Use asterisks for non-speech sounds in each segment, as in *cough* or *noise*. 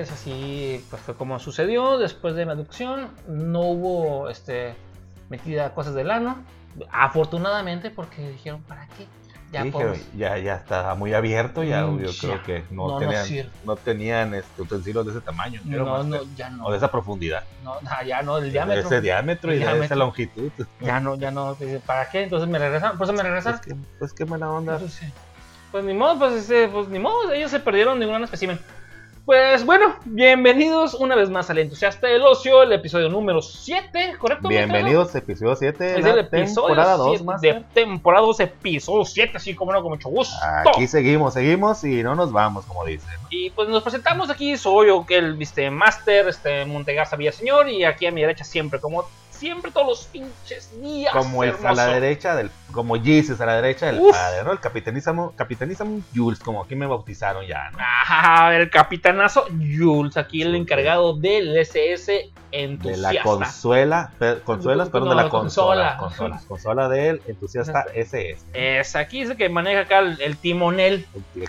Entonces así pues fue como sucedió. Después de la aducción no hubo este metida cosas del ano. Afortunadamente porque dijeron, ¿para qué? Ya, pobres. ya, ya está muy abierto, ya Mm, yo ya. creo que no, tenían, no tenían este, utensilios de ese tamaño, creo, No, Master. no, ya no. o de esa profundidad, No, *laughs* ya no, el de diámetro. ese diámetro y de esa longitud. *laughs* Ya no, ya no. ¿Para qué? Entonces me regresaron. Por eso me. Pues, que, pues qué mala onda. Pues, sí. Pues ni modo, pues, este, pues ni modo, ellos se perdieron de un gran espécimen. Pues bueno, bienvenidos una vez más al Entusiasta del Ocio, el episodio número 7, ¿correcto? Bienvenidos episodio 7 de Es el episodio temporada 2, 7 más. de temporada 2, episodio 7, así como no, con mucho gusto. Aquí seguimos, seguimos y no nos vamos, como dicen. Y pues nos presentamos aquí, soy yo, que el este, Master, este, Montegarza Villaseñor, y aquí a mi derecha siempre, como siempre todos los pinches días. Como el, a la derecha del, como Jesus a la derecha del Uf. padre, ¿no? El capitanísimo, capitanísimo Jules, como aquí me bautizaron ya, ¿no? El capitanazo Jules, aquí el encargado del SS De entusiasta. la consuela, per- consuelas, No, perdón, de la consola. consola, consola, consola del entusiasta *laughs* SS. Es aquí es el que maneja acá el, el timonel,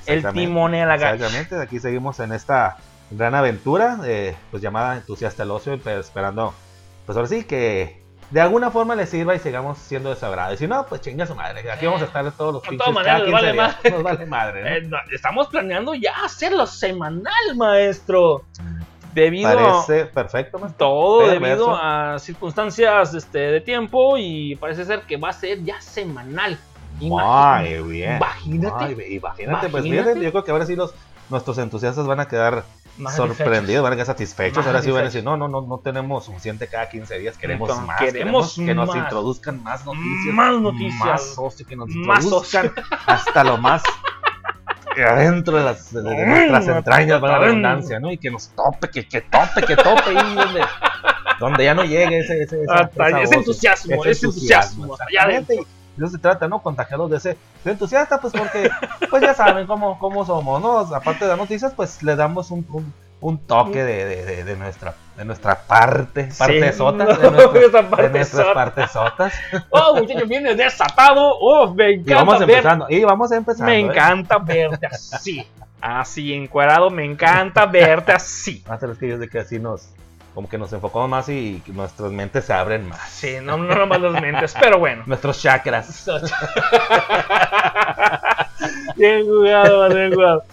el timonel acá. Exactamente, aquí seguimos en esta gran aventura, eh, pues llamada Entusiasta el Ocio, esperando, pues ahora sí que de alguna forma les sirva y sigamos siendo de su agrado. Y si no, pues chinga su madre, aquí vamos a estar todos los De pinches todas cada maneras, 15 vale madre. Nos vale madre, ¿no? *laughs* Eh, no, estamos planeando ya hacerlo semanal, maestro. Debido Parece perfecto, a maestro. todo, Perverso. debido a circunstancias este, de tiempo y parece ser que va a ser ya semanal. Imagínate. Muy bien. Imagínate. Ay, imagínate, pues miren, yo creo que ahora sí los nuestros entusiastas van a quedar Más sorprendidos, van a satisfechos. Más ahora sí van a decir, no, no, no, no tenemos suficiente cada 15 días, queremos Entonces, más. queremos que nos introduzcan más noticias. Más noticias. Más ocio, que nos Más introduzcan hasta lo más adentro de, las, de, de nuestras entrañas, para la redundancia, ¿no? Y que nos tope, que, que tope, que tope, ahí donde, donde ya no llegue ese, ese, esa- Hasta esa ese voz, entusiasmo, ese entusiasmo, hasta allá adentro. Eso se trata, ¿no? Contagiarlos de ese de entusiasta, pues porque, pues ya saben cómo, cómo somos, ¿no? Aparte de las noticias, pues le damos un, un, un toque de, de, de, nuestra, de nuestra parte, partesotas, no, *laughs* de, nuestras- esa de nuestras partesota. partesotas. *laughs* Oh, muchacho, viene desatado. Oh, me Y encanta vamos ver- empezando, y vamos empezando. Me ¿eh? encanta verte así. Así, encuadrado, me encanta verte así. Hasta los que yo de que así nos, como que nos enfocamos más y, nuestras mentes se abren más. Sí, no, no nomás las mentes, pero bueno. *laughs* Nuestros chakras. *laughs* bien jugado, bien jugado.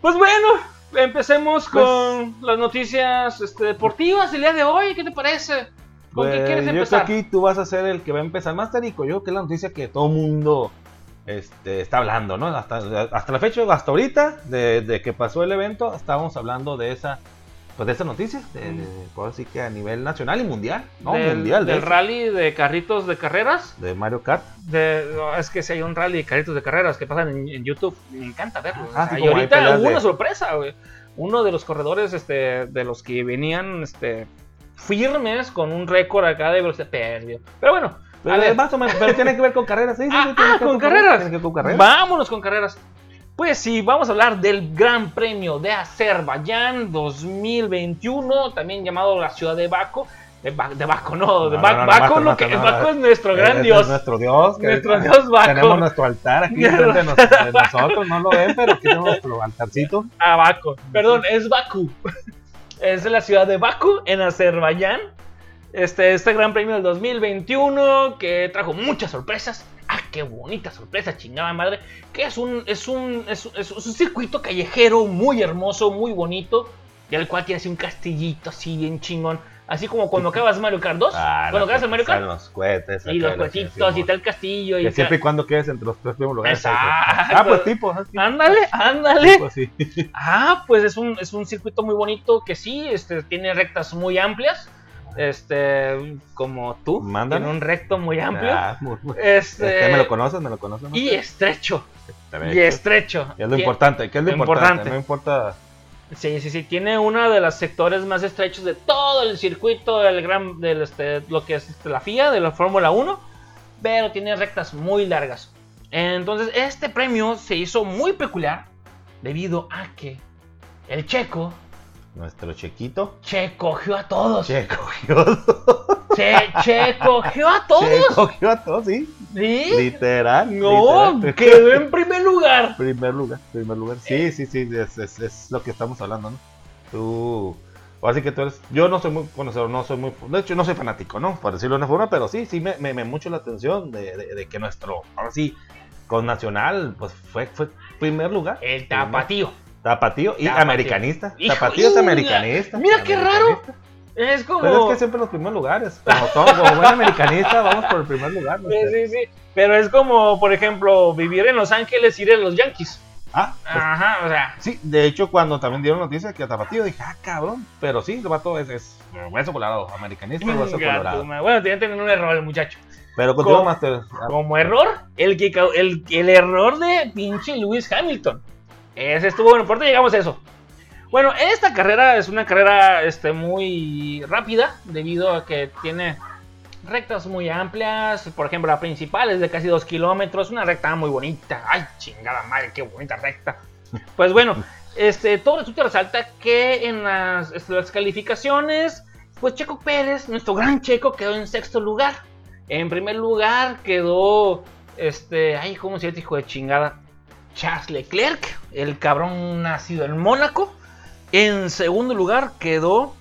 Pues bueno, empecemos Pues- con las noticias este, deportivas del día de hoy. ¿Qué te parece? ¿Con qué Pues, quieres yo empezar? creo que aquí tú vas a ser el que va a empezar más tarico. Yo creo que es la noticia que todo mundo este, está hablando, ¿no? Hasta, hasta la fecha, hasta ahorita, de, de que pasó el evento, estábamos hablando de esa pues de esa noticia, de, de- pues, así que a nivel nacional y mundial, ¿no? del, mundial, de, del rally de carritos de carreras. de Mario Kart. De, no, es que si hay un rally de carritos de carreras que pasan en, en YouTube, me encanta verlo. o Ah, sea, sí, y ahorita hubo una sorpresa, güey. Uno de los corredores este, de los que venían este, firmes con un récord acá de velocidad perdió. Pero bueno, Pero, a ver, más o menos, pero tiene que ver con carreras, sí, sí, *laughs* Ah, sí, tiene ah, que ver con carreras. Tiene que ver con carreras. vámonos con carreras. Pues sí, vamos a hablar del Gran Premio de Azerbaiyán 2021, también llamado la ciudad de Baco. De, Ba- de Baco, no, de No, Ba- no, no, Baco, Baco, no, no, que Baco es nuestro gran Dios. Es nuestro Dios. que Nuestro Dios Baco. Tenemos nuestro altar aquí frente de, nos- de nosotros, no lo ven, pero aquí tenemos nuestro altarcito. Ah, Baku. Perdón, es Bakú. *laughs* Es la ciudad de Bakú, en Azerbaiyán. Este, este gran premio del 2021 que trajo muchas sorpresas. Qué bonita sorpresa, chingada madre. Que es un, es un, es, un- es un circuito callejero muy hermoso, muy bonito. Y al cual tiene así un castillito así bien chingón. Así como cuando acabas *laughs* Mario Kart 2. Ah, cuando acabas el Mario Kart. los cohetes. Y los cohetitos y tal castillo. Y Que siempre y cuando quedes entre los tres primeros lugares. Exacto. *laughs* Ah, pues tipo. Tipo, Ándale, ándale. tipo. *laughs* Ah, pues es un, es un circuito muy bonito que sí, este, tiene rectas muy amplias. Este, como tú, Mándame. tiene un recto muy amplio. Ah, muy- muy- Este, Este, me lo conoces, me lo conoces. ¿no? y estrecho. Y estrecho. Y es lo importante, ¿qué es lo lo importante? importante. No importa. Sí, sí, sí. Tiene uno de los sectores más estrechos de todo el circuito del gran, del, este, lo que es este, la FIA, de la Fórmula 1. Pero tiene rectas muy largas. Entonces, este premio se hizo muy peculiar debido a que el checo, Nuestro chequito. che cogió a todos. Che cogió. Che, che cogió a Che todos. cogió a todos, sí. ¿Sí? Literal. No, literal. quedó en primer lugar. *laughs* Primer lugar, primer lugar. Sí, sí, sí, es, es, es lo que estamos hablando, ¿no? Tú. Así que tú eres. Yo no soy muy conocedor, no soy muy. De hecho, no soy fanático, ¿no? Por decirlo de una forma, pero sí, sí me, me, me mucho la atención de, de- de que nuestro. Ahora sí, con Nacional, pues fue, fue primer lugar. El tapatío. Tapatío y Tapatío. americanista. Hijo, Tapatío es americanista. mira qué raro. Es como. Pero es que siempre los primeros lugares. Como todo, como buen americanista, vamos por el primer lugar. ¿no? Sí, sí, sí. Pero es como, por ejemplo, vivir en Los Ángeles y ir a los Yankees. Ah, pues, Ajá, o sea. sí, de hecho, cuando también dieron noticias que a Tapatío, dije, ah, cabrón. Pero sí, el vato es, es hueso colorado, americanista hueso colorado. Bueno, tiene que tener un error el muchacho. Pero continúa Como- más. te- Como error, el, que, el, el error de pinche Lewis Hamilton. Ese estuvo bueno, por ahorita llegamos a eso. Bueno, esta carrera es una carrera este, muy rápida debido a que tiene rectas muy amplias. Por ejemplo, la principal es de casi 2 kilómetros, una recta muy bonita. Ay, chingada madre, qué bonita recta. Pues bueno, este, todo resulta resalta que en las, este, las calificaciones, pues Checo Pérez, nuestro gran Checo, quedó en sexto lugar. En primer lugar quedó, este, ay, ¿cómo se llama, hijo de chingada? Charles Leclerc, el cabrón nacido en Mónaco. En segundo lugar quedó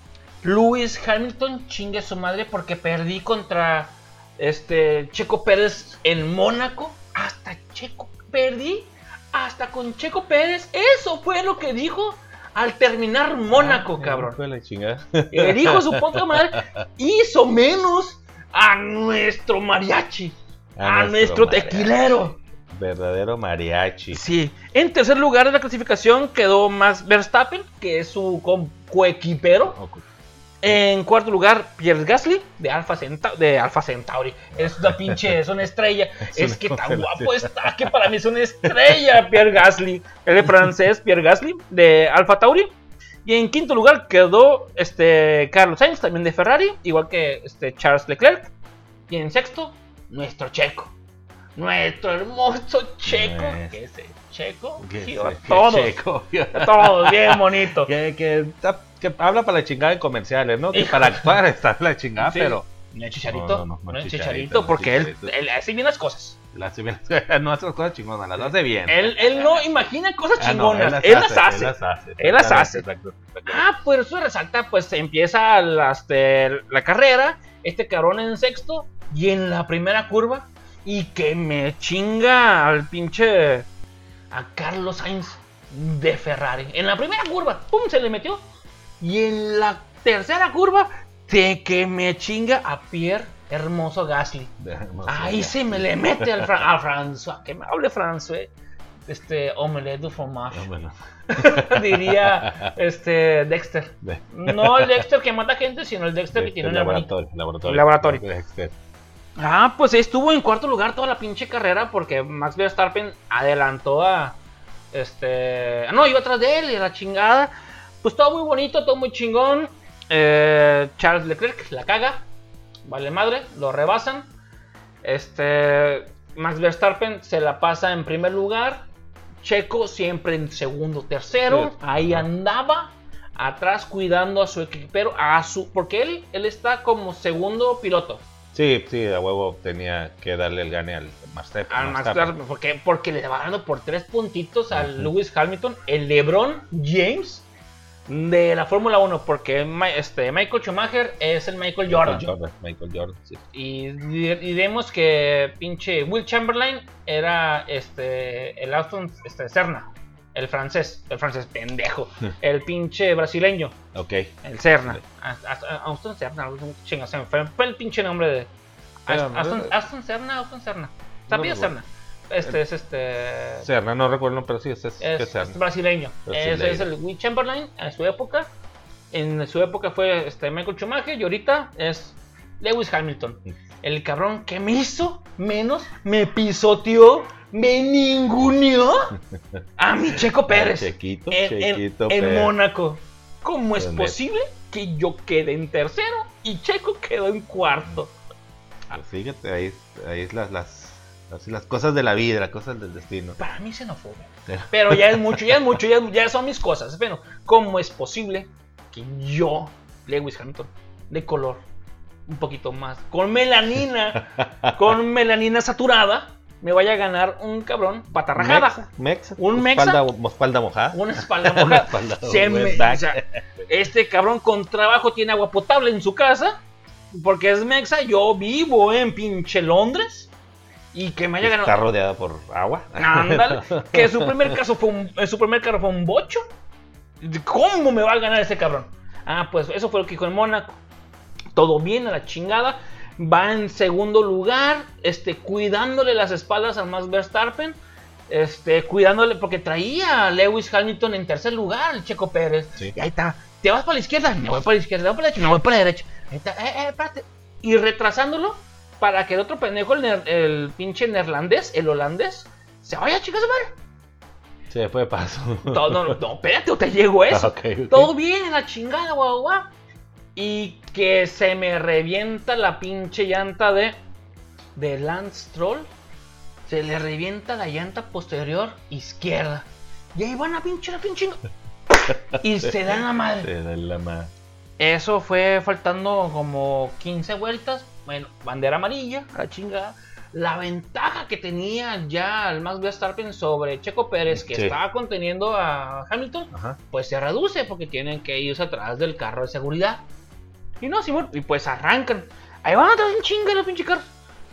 Lewis Hamilton, chingue su madre, porque perdí contra este Checo Pérez en Mónaco. Hasta Checo, perdí hasta con Checo Pérez. Eso fue lo que dijo al terminar Mónaco, Ah, cabrón. fue la chingada. Le dijo su poca madre, hizo menos a nuestro mariachi, a, nuestro, mariachi. tequilero. Verdadero mariachi. Sí, en tercer lugar de la clasificación quedó Max Verstappen, que es su co- coequipero. En cuarto lugar, Pierre Gasly, de Alfa, Centa- de Alfa Centauri. Es una pinche, es una estrella. *laughs* Es es una que tan guapo está, que para mí es una estrella, Pierre Gasly. El francés, Pierre Gasly, de Alfa Tauri. Y en quinto lugar quedó este Carlos Sainz, también de Ferrari, igual que este Charles Leclerc. Y en sexto, nuestro Checo. Nuestro hermoso Checo. Nuestro. Que ese Checo. Que sí, se- a todos. checo. a todos, bien bonito. *laughs* que, que, habla para la chingada en comerciales, ¿no? Que para actuar está la chingada, Sí. pero No es chicharito. No, No, no, no, no es es chicharito, porque es él, hace bien las cosas. *laughs* no hace las cosas chingonas, las hace bien. Él, él no imagina cosas Ah, chingonas, él, las hace. Él las hace. Él las hace. Exacto, exacto. Ah, pues eso resalta, pues empieza la, este, la carrera, este cabrón en sexto y en la primera curva y que me chinga al pinche a Carlos Sainz de Ferrari. En la primera curva, pum, se le metió y en la tercera curva de que me chinga a Pierre Hermoso Gasly. Ahí se me le mete al, fra al François, que me hable francés. Este, omelette de fromage. Bueno. *laughs* Diría este Dexter. De- No el Dexter que mata gente, sino el Dexter que de- tiene un laboratorio, laboratorio. Laboratorio. De Dexter. Ah, pues estuvo en cuarto lugar toda la pinche carrera porque Max Verstappen adelantó a. Este. No, iba atrás de él y la chingada. Pues todo muy bonito, todo muy chingón. Eh, Charles Leclerc la caga. Vale madre, lo rebasan. Este. Max Verstappen se la pasa en primer lugar. Checo siempre en segundo, tercero. Sí. Ahí andaba. Atrás cuidando a su equipero. A su. Porque él, él está como segundo piloto. Sí, sí, a huevo tenía que darle el gane al Master. Al Max Verstappen, porque, porque le va dando por tres puntitos al Lewis Hamilton, el LeBron James de la Fórmula 1, porque este, Michael Schumacher es el Michael Jordan. Michael Jordan. Michael Jordan, sí. Y, y vemos que pinche Will Chamberlain era este el Austin este, Serna, el francés, el francés pendejo, *laughs* el pinche brasileño, Ok. el Ast- Austin se me fue, el pinche nombre de Aston Serna. No Sabía recuerdo. Serna. Este es este. Serna, no recuerdo, pero sí, es, es, Es, es brasileño. Brasileño. Ese es el Will Chamberlain en su época. En su época fue este Michael Schumacher y ahorita es Lewis Hamilton. El cabrón que me hizo menos, me pisoteó, me ninguneó *laughs* a mi Checo Pérez. Chequito, en, en- Chequito en Pérez. Mónaco. ¿Cómo es posible que yo quede en tercero y Checo quedó en cuarto? Pues fíjate, ahí, ahí es las, las, así las cosas de la vida, las cosas del destino. Para mí xenofobia. Pero- Pero ya es *laughs* mucho, ya es mucho, ya, ya son mis cosas. Bueno, ¿cómo es posible que yo, Lewis Hamilton, de color, un poquito más, con melanina, *laughs* con melanina saturada, me vaya a ganar un cabrón patarrajada. Mexa, mexa, Un mexa. espalda, mo- espalda *laughs* *laughs* mojada. Una espalda Una mojada. espalda Se me- o sea, este cabrón con trabajo tiene agua potable en su casa. Porque es mexa. Yo vivo en pinche Londres. Y que me haya ganado. Está rodeada por agua. Ándale. *laughs* Que su primer caso fue un, su primer carro fue un bocho. ¿Cómo me va a ganar ese cabrón? Ah, pues eso fue lo que dijo en Mónaco. Todo bien a la chingada. Va en segundo lugar. Este, cuidándole las espaldas al Max Verstappen. Este, cuidándole, porque traía a Lewis Hamilton en tercer lugar, el Checo Pérez. Sí. Y ahí está. Te vas para la izquierda, me voy para la izquierda, me voy para la derecha, me voy para la derecha. Ahí está, eh, eh, espérate. Y retrasándolo para que el otro pendejo, el, pinche neerlandés, el holandés, se vaya a chingar su madre. Se fue de paso. Todo, no, no, espérate, o te llego a *laughs* eso. Ah. Todo bien en la chingada, guau, guau. Y que se me revienta la pinche llanta de, de Lance Troll. Se le revienta la llanta posterior izquierda. Y ahí van a pinche la pinche. Y se dan la madre. Se da la ma- Eso fue faltando como 15 vueltas. Bueno, bandera amarilla, la chingada. La ventaja que tenía ya el Max Verstappen sobre Checo Pérez, que Sí. estaba conteniendo a Hamilton, Ajá. pues se reduce porque tienen que irse atrás del carro de seguridad. Y no, Simón, y pues arrancan. Ahí van atrás en chinga los pinches carros.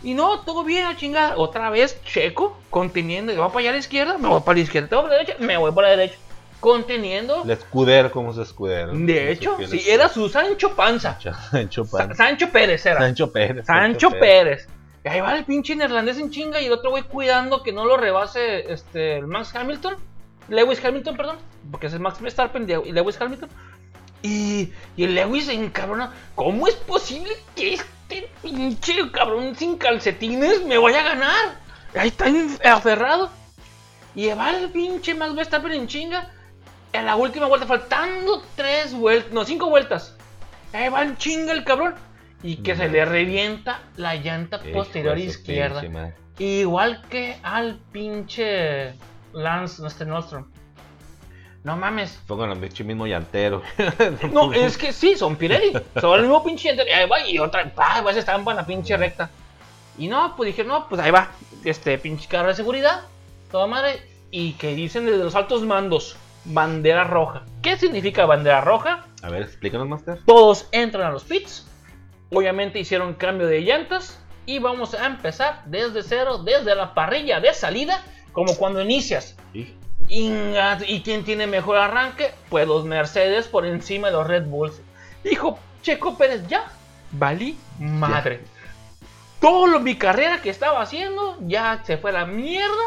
Y no, todo bien a chingada. Otra vez Checo conteniendo. Y va para allá a la izquierda, me voy para la izquierda. Te voy para la derecha, me voy para la derecha. Conteniendo. El escudero, ¿cómo es escudero? De hecho, sí, era su Sancho Panza. *laughs* Sancho Sa- Pan. Sancho Pérez era. Sancho Pérez. Sancho Pérez. Y ahí va el pinche neerlandés en chinga y el otro güey cuidando que no lo rebase este, el Max Hamilton. Lewis Hamilton, perdón. Porque es el Max Verstappen y Lewis Hamilton. Y, y el Lewis se encabrona. ¿Cómo es posible que este pinche cabrón sin calcetines me vaya a ganar? Ahí está aferrado. Y va el pinche Max Verstappen en chinga. En la última vuelta, faltando tres vueltas, no, cinco vueltas. Ahí va en chinga el cabrón. Y que se le revienta la llanta posterior izquierda. pinche. Igual que al pinche Lance este Nostrum. No mames. Con el pinche mismo llantero. *laughs* No, es que sí, son Pirelli. Son el mismo pinche llantero. Y ahí va y otra. Ah, va, se estampa en la pinche recta. Y no, pues dije, no, pues ahí va. Este pinche carro de seguridad. Toda madre. Y que dicen desde los altos mandos. Bandera roja. ¿Qué significa bandera roja? A ver, explícanos, Master. Todos entran a los pits. Obviamente hicieron cambio de llantas. Y vamos a empezar desde cero, desde la parrilla de salida. Como cuando inicias. Sí. Inga, ¿Y quién tiene mejor arranque? Pues los Mercedes por encima de los Red Bulls. Dijo Checo Pérez, ya, valí madre. Todo lo, mi carrera que estaba haciendo ya se fue a la mierda.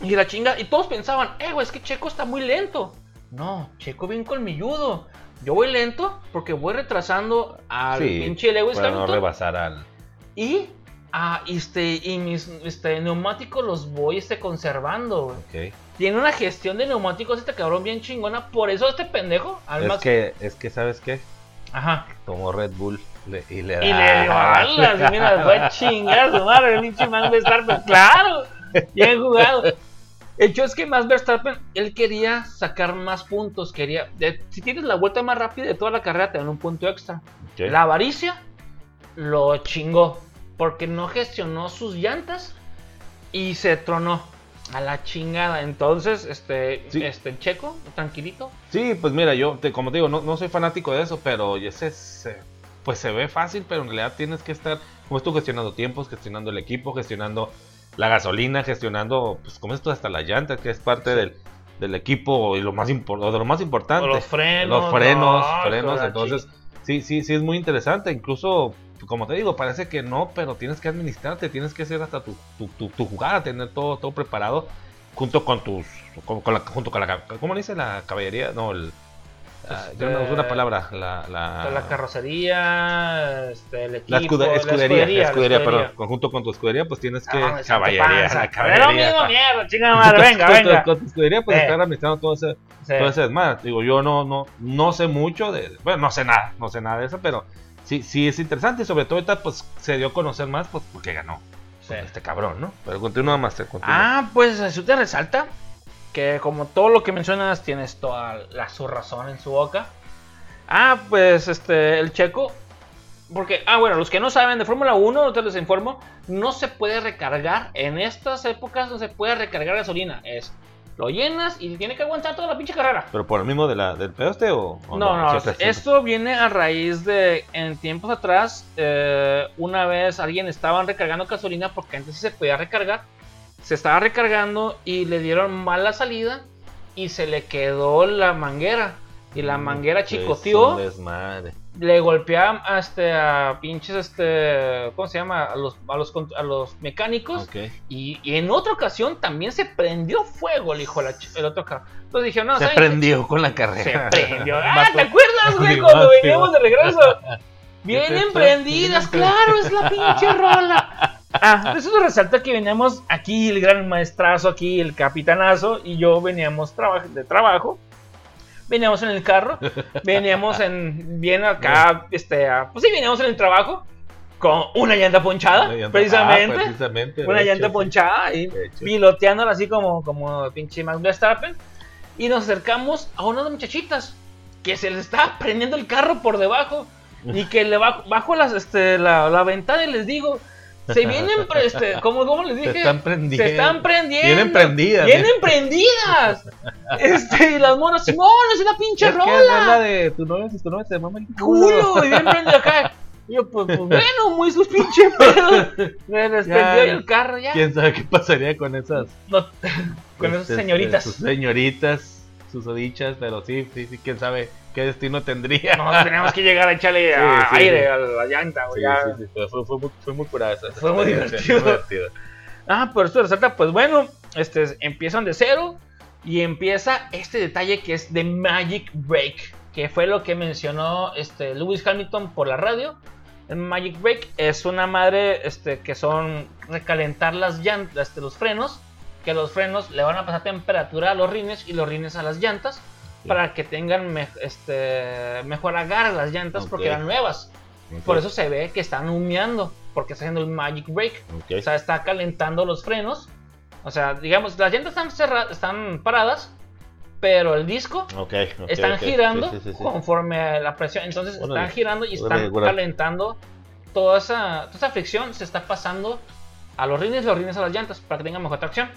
Y la chinga. Y todos pensaban, eh, güey, es que Checo está muy lento. No, Checo bien colmilludo. Yo voy lento porque voy retrasando al Sí, pinche Lewis no rebasar al. y, ah, este, y mis este, neumáticos los voy este, conservando. Tiene una gestión de neumáticos este cabrón bien chingona. Por eso este pendejo, al Es Max- que, es que, ¿sabes qué? Ajá. Tomó Red Bull le- y le da. Y le dio alas, y mira, fue a chingar su madre, el pinche Max Verstappen. Claro, bien jugado. El hecho es que Max Verstappen, él quería sacar más puntos. Quería, de- si tienes la vuelta más rápida de toda la carrera, te dan un punto extra. La avaricia lo chingó porque no gestionó sus llantas y se tronó a la chingada. Entonces, este, Sí. este Checo, tranquilito. Sí, pues mira, yo, te- como te digo, no, no soy fanático de eso, pero ese se- pues se ve fácil, pero en realidad tienes que estar, como esto, gestionando tiempos, gestionando el equipo, gestionando la gasolina, gestionando, pues como esto, hasta la llanta, que es parte del, del equipo y lo más de lo más importante. O los frenos, Los frenos, no, frenos, entonces, sí, sí, sí es muy interesante, incluso, como te digo, parece que no, pero tienes que administrarte, tienes que hacer hasta tu, tu, tu- tu jugada, tener todo, todo preparado, junto con tus, con, con la, junto con la, ¿cómo le dice? La caballería, no, el... Este, yo no uso una palabra, la... la... La carrocería, este, el equipo, La escude- la escudería, la escudería, la perdón. Conjunto con tu escudería, pues tienes que. Ah, caballería, la caballería. mismo, mierda, chingada *laughs* madre, venga, Con venga. Con tu escudería, pues Eh. estar administrando todo ese, Sí. todo ese desmadre. Digo, yo no, no, no sé mucho de. Bueno, no sé nada, no sé nada de eso, pero sí, sí es interesante. Y sobre todo, ahorita, pues se dio a conocer más, pues porque ganó. Sí. Este cabrón, ¿no? Pero continúa más, continúa. Ah, pues eso te resalta que como todo lo que mencionas tienes toda la su razón en su boca. Ah, pues este el checo porque, ah, bueno, los que no saben de Fórmula 1, no te les informo, no se puede recargar. En estas épocas no se puede recargar gasolina. Es, lo llenas y tiene que aguantar toda la pinche carrera. ¿Pero por el mismo de la, del pedo este o, o No, no, esto viene a raíz de, en tiempos atrás, eh, una vez alguien estaban recargando gasolina porque antes se podía recargar, se estaba recargando y le dieron mala salida y se le quedó la manguera. Y la Mm, manguera es chicoteó. Le golpea a, este, a pinches, este, ¿cómo se llama? A los, a los, a los mecánicos. Y, y en otra ocasión también se prendió fuego el hijo de la el otro carro. Entonces dijeron, no, Se prendió con la Se carrera. prendió. *laughs* Ah, ¿te acuerdas, güey? Cuando veníamos de regreso. *laughs* Vienen Vienen prendidas, claro, es la *laughs* pinche rola. Ah, eso resalta que veníamos aquí, el gran maestrazo, aquí, el capitanazo, y yo veníamos traba- de trabajo. Veníamos en el carro, veníamos en bien acá, este, ah, pues sí, veníamos en el trabajo con una llanta ponchada, Una llanta- precisamente. ah, precisamente, una llanta hecho, ponchada y piloteándola así como, como pinche Max Verstappen. Y nos acercamos a unas muchachitas que se les estaba prendiendo el carro por debajo. Y que le bajo, bajo las, este, la, la ventana y les digo, se vienen, este, ¿cómo, cómo les dije? Se están prendiendo. Se están prendiendo. Vienen prendidas. Vienen ¿eh? prendidas. Este, y las monas, *laughs* Simón, es una pinche Es que rola. es la de tu novia, si tu novia te mama el culo, y bien prendido acá. Y yo, pues, pues, bueno, muy sus pinche pedos. Me les *laughs* Ya, prendió ya. el carro ya. ¿Quién sabe qué pasaría con esas No, con esas este, señoritas. Sus señoritas, sus odichas, pero sí, sí, sí, quién sabe qué destino tendría. No, tenemos que llegar a echarle *laughs* Sí, a- sí, aire sí. a la llanta, güey. Sí, fue, fue muy, fue muy curada esa. Fue muy experiencia, divertido. muy divertido. Ah, pero esto resalta, pues bueno, este, empiezan de cero y empieza este detalle que es de Magic Break, que fue lo que mencionó este, Lewis Hamilton por la radio. El Magic Break es una madre este, que son recalentar las llantas, este, los frenos, que los frenos le van a pasar temperatura a los rines y los rines a las llantas para que tengan me- este, mejor agarre las llantas porque eran nuevas. Por eso se ve que están humeando, porque está haciendo el Magic Break. Ok. O sea, está calentando los frenos. O sea, digamos, las llantas están, cerra- están paradas, pero el disco están girando Sí, sí, sí, sí. conforme a la presión. Entonces están girando y están calentando toda esa, toda esa fricción. Se está pasando a los rines, los rines a las llantas para que tengan mejor tracción.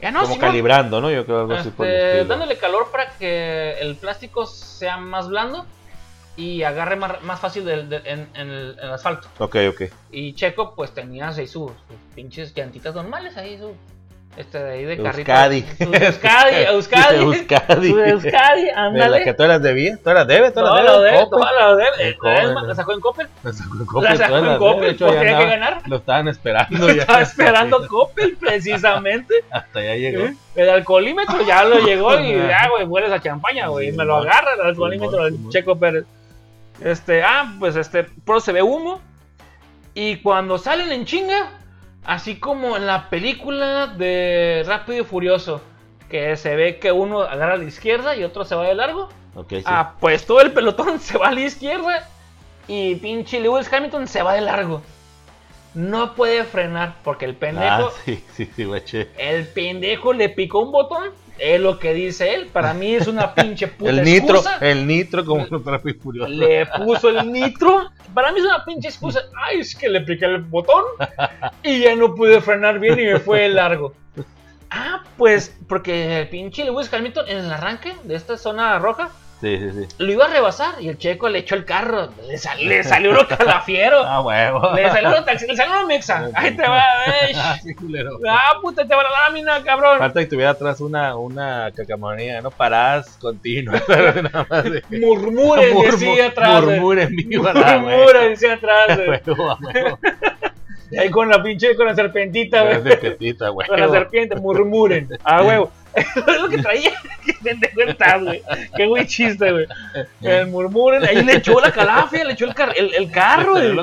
Ya no, Como calibrando, ¿no? Yo creo algo así por el este, dándole calor para que el plástico sea más blando y agarre más, más fácil del- del- en, en el, en el asfalto. Ok, ok. Y Checo, pues tenía ahí sus, sus pinches llantitas normales, ahí su. Este de ahí de carrito. Euskadi. Euskadi, *laughs* Euskadi. Euskadi. Euskadi, De la ándale. que todas las debía. Todas las debe, todas Todo las lo debe. de, Coppel. todo lo de. En Coppel. La sacó en Coppel. La sacó en La Coppel, sacó todas las porque había que ganar. Lo estaban esperando *laughs* ya. Estaba esperando Coppel, precisamente. *laughs* Hasta ya llegó. El alcoholímetro ya lo llegó y ya, güey, hueles a champaña, güey. Me lo agarra el alcoholímetro del. Checo Pérez. Este, ah, pues este, pero se ve humo. Y cuando salen en chinga, así como en la película de Rápido y Furioso, que se ve que uno agarra a la izquierda y otro se va de largo. Ok, sí. Ah, pues todo el pelotón *laughs* se va a la izquierda y pinche Lewis Hamilton se va de largo. No puede frenar porque el pendejo Ah, *laughs* sí, sí, sí, guache. el pendejo le picó un botón. Es lo que dice él. Para mí es una pinche *laughs* puta El nitro, excusa. el nitro como rápido y furioso. Le puso el nitro. Para mí es una pinche excusa. Ay, es que le piqué el botón y ya no pude frenar bien y me fue largo. Ah, pues porque el pinche Lewis Hamilton en el arranque de esta zona roja Sí, sí, sí. lo iba a rebasar y el checo le echó el carro. Le, sal- le salió uno calafiero. *laughs* Ah, huevo. Le salió uno taxi, le salió uno mexa. *laughs* Ahí te va. *laughs* Ah, sí, culero. Ah, puta, te va a dar a mí nada, cabrón. Falta que tuviera atrás una, una cacamonía, ¿no? Paradas continuas. Nada más de- Murmuren, Murmu- decía atrás. güey. Murmuren, viva la Murmuren, decía atrás. güey. Huevo, a huevo. Y Ahí con la pinche, con la serpentita, güey. huevo. Con la serpiente, murmuren. Ah, huevo. Es *laughs* lo que traía. *laughs* Qué pendejo estás, güey. Qué güey chiste, güey. El murmuren. Ahí le echó la calafia, le echó el, car- el, el carro. El-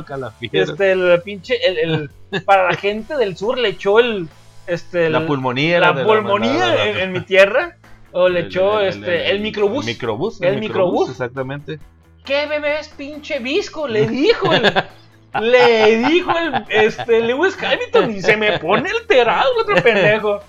este, el pinche. El, el- para la gente del sur le echó el. Este, la pulmonía. la la pulmonía en, en mi tierra. O le echó el- este, el- el microbús. El microbús. El microbús. Exactamente. ¿Qué bebés, pinche visco? Le dijo el. le dijo el este, Lewis Hamilton y se me pone alterado el otro pendejo.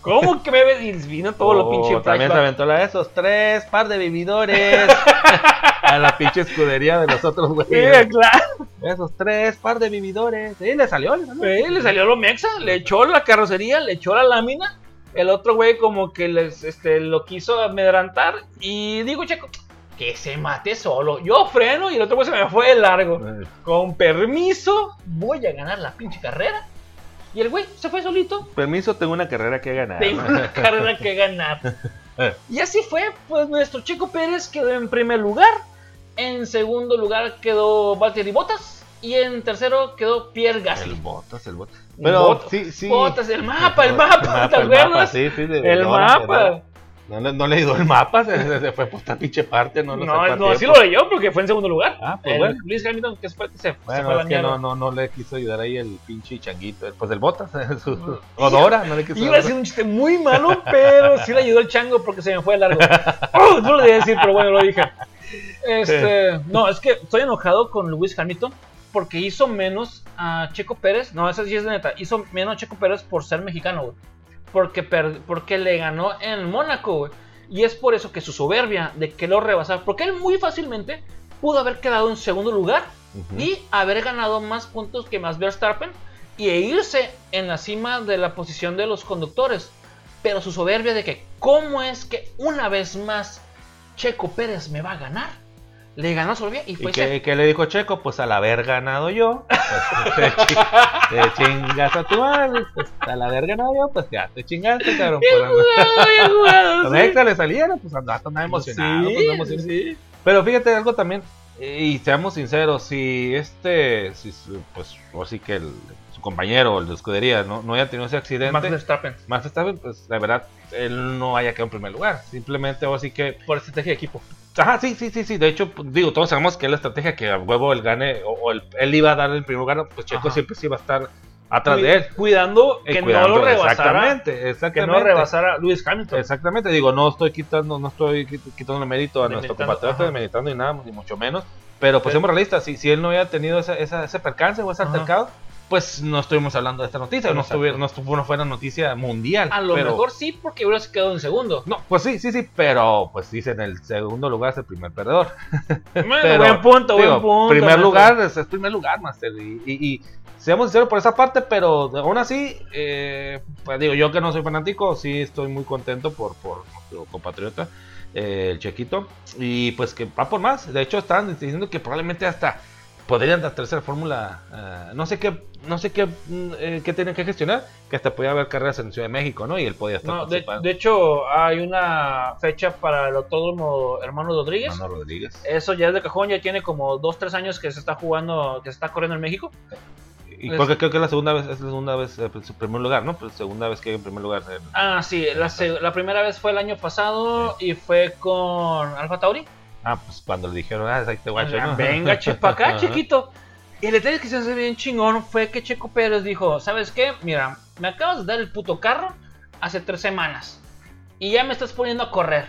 ¿Cómo que bebés? Y vino todo lo Oh, pinche También se flashback. aventó la de esos tres par de vividores. *laughs* a la pinche escudería de los otros Sí, güeyes. claro. Esos tres par de vividores. Sí, le salió, le salió. Sí, le salió lo mexa, le echó la carrocería, le echó la lámina. El otro güey como que les, este, lo quiso amedrantar. Y digo, Checo, que se mate solo. Yo freno y el otro güey se me fue de largo. Eh, Con permiso, voy a ganar la pinche carrera. Y el güey se fue solito. Permiso, tengo una carrera que ganar. Tengo una *laughs* carrera que ganar. Y así fue, pues nuestro Checo Pérez quedó en primer lugar. En segundo lugar quedó Valtteri Bottas. Y en tercero quedó Pierre Gasly. El botas, el botas. El Pero Bottas, sí, sí. Bottas, el mapa, el mapa, ¿te el acuerdas? mapa, sí, sí, de- El mapa. No, le- no leído el mapa, se, fue por esta pinche parte, no lo No, no, sí lo leyó porque fue en segundo lugar. Ah, pues el bueno. Luis Hamilton, que fue el que se, se fue a la es que no, no, no le quiso ayudar ahí el pinche changuito. eh, Pues el botas, su- Odora, no le quiso Iba a ser un chiste muy malo, pero sí le ayudó el chango porque se me fue de largo. *laughs* Oh, no lo debía decir, pero bueno, lo dije. Este, no, es que estoy enojado con Lewis Hamilton porque hizo menos a Checo Pérez. No, eso sí es de neta. Hizo menos a Checo Pérez por ser mexicano, güey. Porque, porque le ganó en Mónaco, güey. Y es por eso que su soberbia de que lo rebasara. Porque él muy fácilmente pudo haber quedado en segundo lugar y haber ganado más puntos que Max Verstappen y e irse en la cima de la posición de los conductores. Pero su soberbia de que, ¿cómo es que una vez más Checo Pérez me va a ganar? Le ganó soberbia y ¿Y fue qué, qué le dijo Checo? Pues al haber ganado yo, *laughs* pues te, te chingas a tu madre. Pues al haber ganado yo, pues ya te chingaste, cabrón. Bien Pues, jugado, bien jugado, Los sí. le salieron, pues andaba andaba emocionado. Sí, pues, emocionado. sí. Pero fíjate algo también, eh, y seamos sinceros, si este, si pues, o sí que el- su compañero, el de escudería, no, no haya tenido ese accidente, Max Verstappen. más Verstappen, pues la verdad, él no haya quedado en primer lugar. Simplemente, o sí que, Por estrategia de equipo. ajá, sí, sí, sí, sí. De hecho, pues, digo, todos sabemos que es la estrategia que a huevo él gane, o, o él, él iba a dar el primer lugar, pues Checo Ajá. siempre sí iba a estar atrás de él. Cuidando Eh, que cuidando, no lo rebasara. Exactamente, Que exactamente. no rebasara Lewis Hamilton. Exactamente, digo, no estoy quitando, no estoy quit- quitándole mérito a nuestro compatriota, meditando ni nada, ni mucho menos. Pero pues Pero- seamos realistas, si, si él no hubiera tenido esa, esa- ese percance o ese Ajá. altercado, pues no estuvimos hablando de esta noticia, no, estuviera, no, estuvo- no fuera noticia mundial. A lo pero- mejor sí, porque hubiera quedado en segundo. No, pues sí, sí, sí, pero pues dicen el segundo lugar es el primer perdedor. Bueno, *laughs* Pero, buen punto, Digo, buen punto. primer lugar es, es primer lugar, Master. Y, y, y seamos sinceros por esa parte, pero aún así, eh, pues digo, yo que no soy fanático, sí estoy muy contento por, por nuestro compatriota, eh, el Chequito. Y pues que va por más. De hecho, están diciendo que probablemente hasta podrían la tercera fórmula. eh, no sé qué, no sé qué, mm, eh, qué tienen que gestionar, que hasta podía haber carreras en Ciudad de México, ¿no? Y él podía estar No, de, de hecho, hay una fecha para el autódromo Hermano Rodríguez. Mano Rodríguez. Eso ya es de cajón, ya tiene como 2-3 años que se está jugando, que se está corriendo en México. Y porque creo que es la segunda vez, es la segunda vez, eh, su primer lugar, ¿no? Pues segunda vez que en primer lugar. en- Ah, sí, la, la primera vez fue el año pasado y fue con Alfa Tauri. Ah, pues cuando le dijeron, ah, es ahí te guacho, Ah, ¿no? Venga, che, pa' acá, *laughs* chiquito. Y el detalle que se hace bien chingón fue que Checo Pérez dijo, ¿sabes qué? Mira, me acabas de dar el puto carro hace tres semanas. Y ya me estás poniendo a correr.